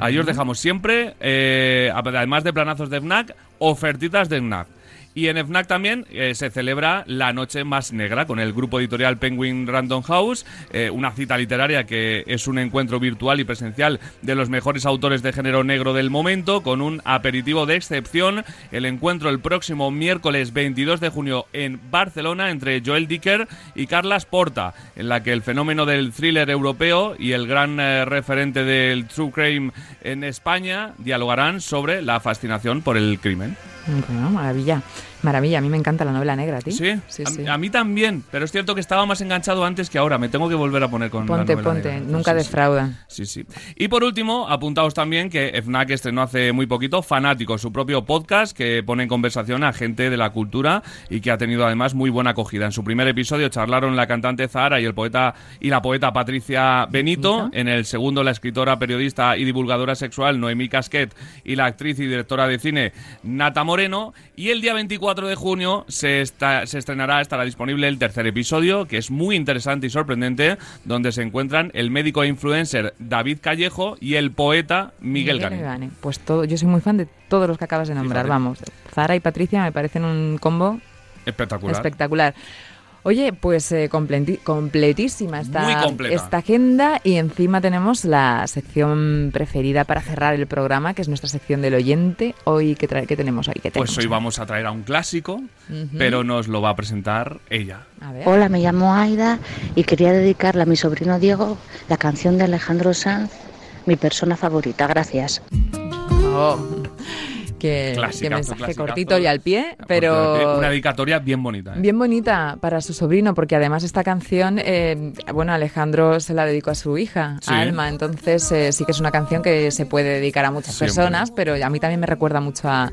Ahí os dejamos siempre, eh, además de planazos de FNAC, ofertitas de FNAC. Y en FNAC también eh, se celebra la Noche Más Negra con el grupo editorial Penguin Random House, eh, una cita literaria que es un encuentro virtual y presencial de los mejores autores de género negro del momento, con un aperitivo de excepción. El encuentro el próximo miércoles 22 de junio en Barcelona entre Joel Dicker y Carlas Porta, en la que el fenómeno del thriller europeo y el gran eh, referente del true crime en España dialogarán sobre la fascinación por el crimen.
Bueno, maravilla. Maravilla, a mí me encanta la novela negra, ¿ti?
Sí,
sí,
a,
sí.
a mí también, pero es cierto que estaba más enganchado antes que ahora. Me tengo que volver a poner con
Ponte,
la novela
ponte,
negra.
nunca
Sí,
defrauda.
Sí, sí. Y por último, apuntaos también que FNAC estrenó hace muy poquito Fanáticos, su propio podcast que pone en conversación a gente de la cultura y que ha tenido además muy buena acogida. En su primer episodio charlaron la cantante Zahara y el poeta y la poeta Patricia Benito. En el segundo, la escritora, periodista y divulgadora sexual Noemí Casquet y la actriz y directora de cine Nata Moreno. Y el día 24 de junio se, está- se estrenará, estará disponible el tercer episodio, que es muy interesante y sorprendente, donde se encuentran el médico e influencer David Callejo y el poeta Miguel, Gané.
Gane. Pues todo, yo soy muy fan de todos los que acabas de nombrar,
Fíjate.
vamos. Zara y Patricia me parecen un combo
Espectacular.
espectacular. Oye, pues eh, completi- completísima esta, esta agenda y encima tenemos la sección preferida para cerrar el programa, que es nuestra sección del oyente. Hoy, ¿qué, trae- qué tenemos hoy? ¿Qué
Pues hoy vamos a traer a un clásico, pero nos lo va a presentar ella.
A ver.
Hola, me llamo Aida y quería dedicarle a mi sobrino Diego la canción de Alejandro Sanz, mi persona favorita. Gracias.
Oh, qué, qué
Clasicazo,
mensaje cortito y al pie, pero
Una dedicatoria bien bonita. ¿eh?
bien bonita para su sobrino, porque además esta canción, eh, bueno, Alejandro se la dedicó a su hija,
Sí.
a Alma, entonces eh, sí que es una canción que se puede dedicar a muchas
Siempre.
personas, pero a mí también me recuerda mucho a,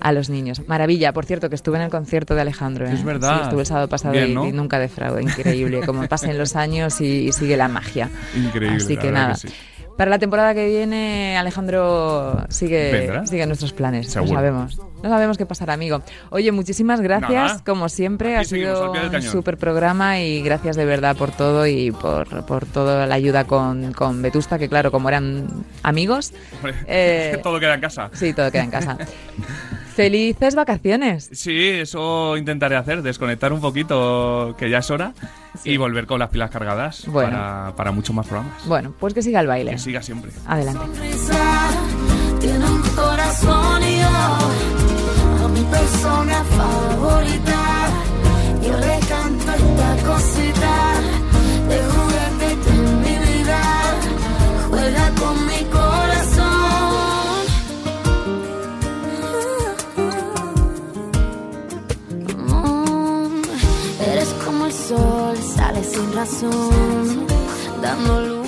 a los niños. Maravilla, por cierto, que estuve en el concierto de Alejandro.
Es verdad.
Sí, estuve el sábado pasado
Bien,
y,
¿no?
y nunca defraudo, increíble, como pasen los años y, y sigue la magia.
Increíble.
Así que nada.
sí.
Para la temporada que viene, Alejandro sigue,
¿Vendrá?
sigue nuestros planes.
Seguro.
No sabemos. No sabemos qué pasará, amigo. Oye, muchísimas gracias.
Nada.
Como siempre,
Aquí
ha sido un súper programa y gracias de verdad por todo y por, por toda la ayuda con, con Vetusta, que claro, como eran amigos.
Hombre,
eh,
Todo queda en casa.
sí, todo queda en casa. Felices vacaciones.
Sí, eso intentaré hacer, desconectar un poquito, que ya es hora, y volver con las pilas cargadas
Bueno.
para, para muchos más programas.
Bueno, pues que siga el baile.
Que siga siempre.
Adelante.
sonrisa tiene un corazón y yo a mi persona favorita yo le canto esta cosita sol sale sin razón dando luz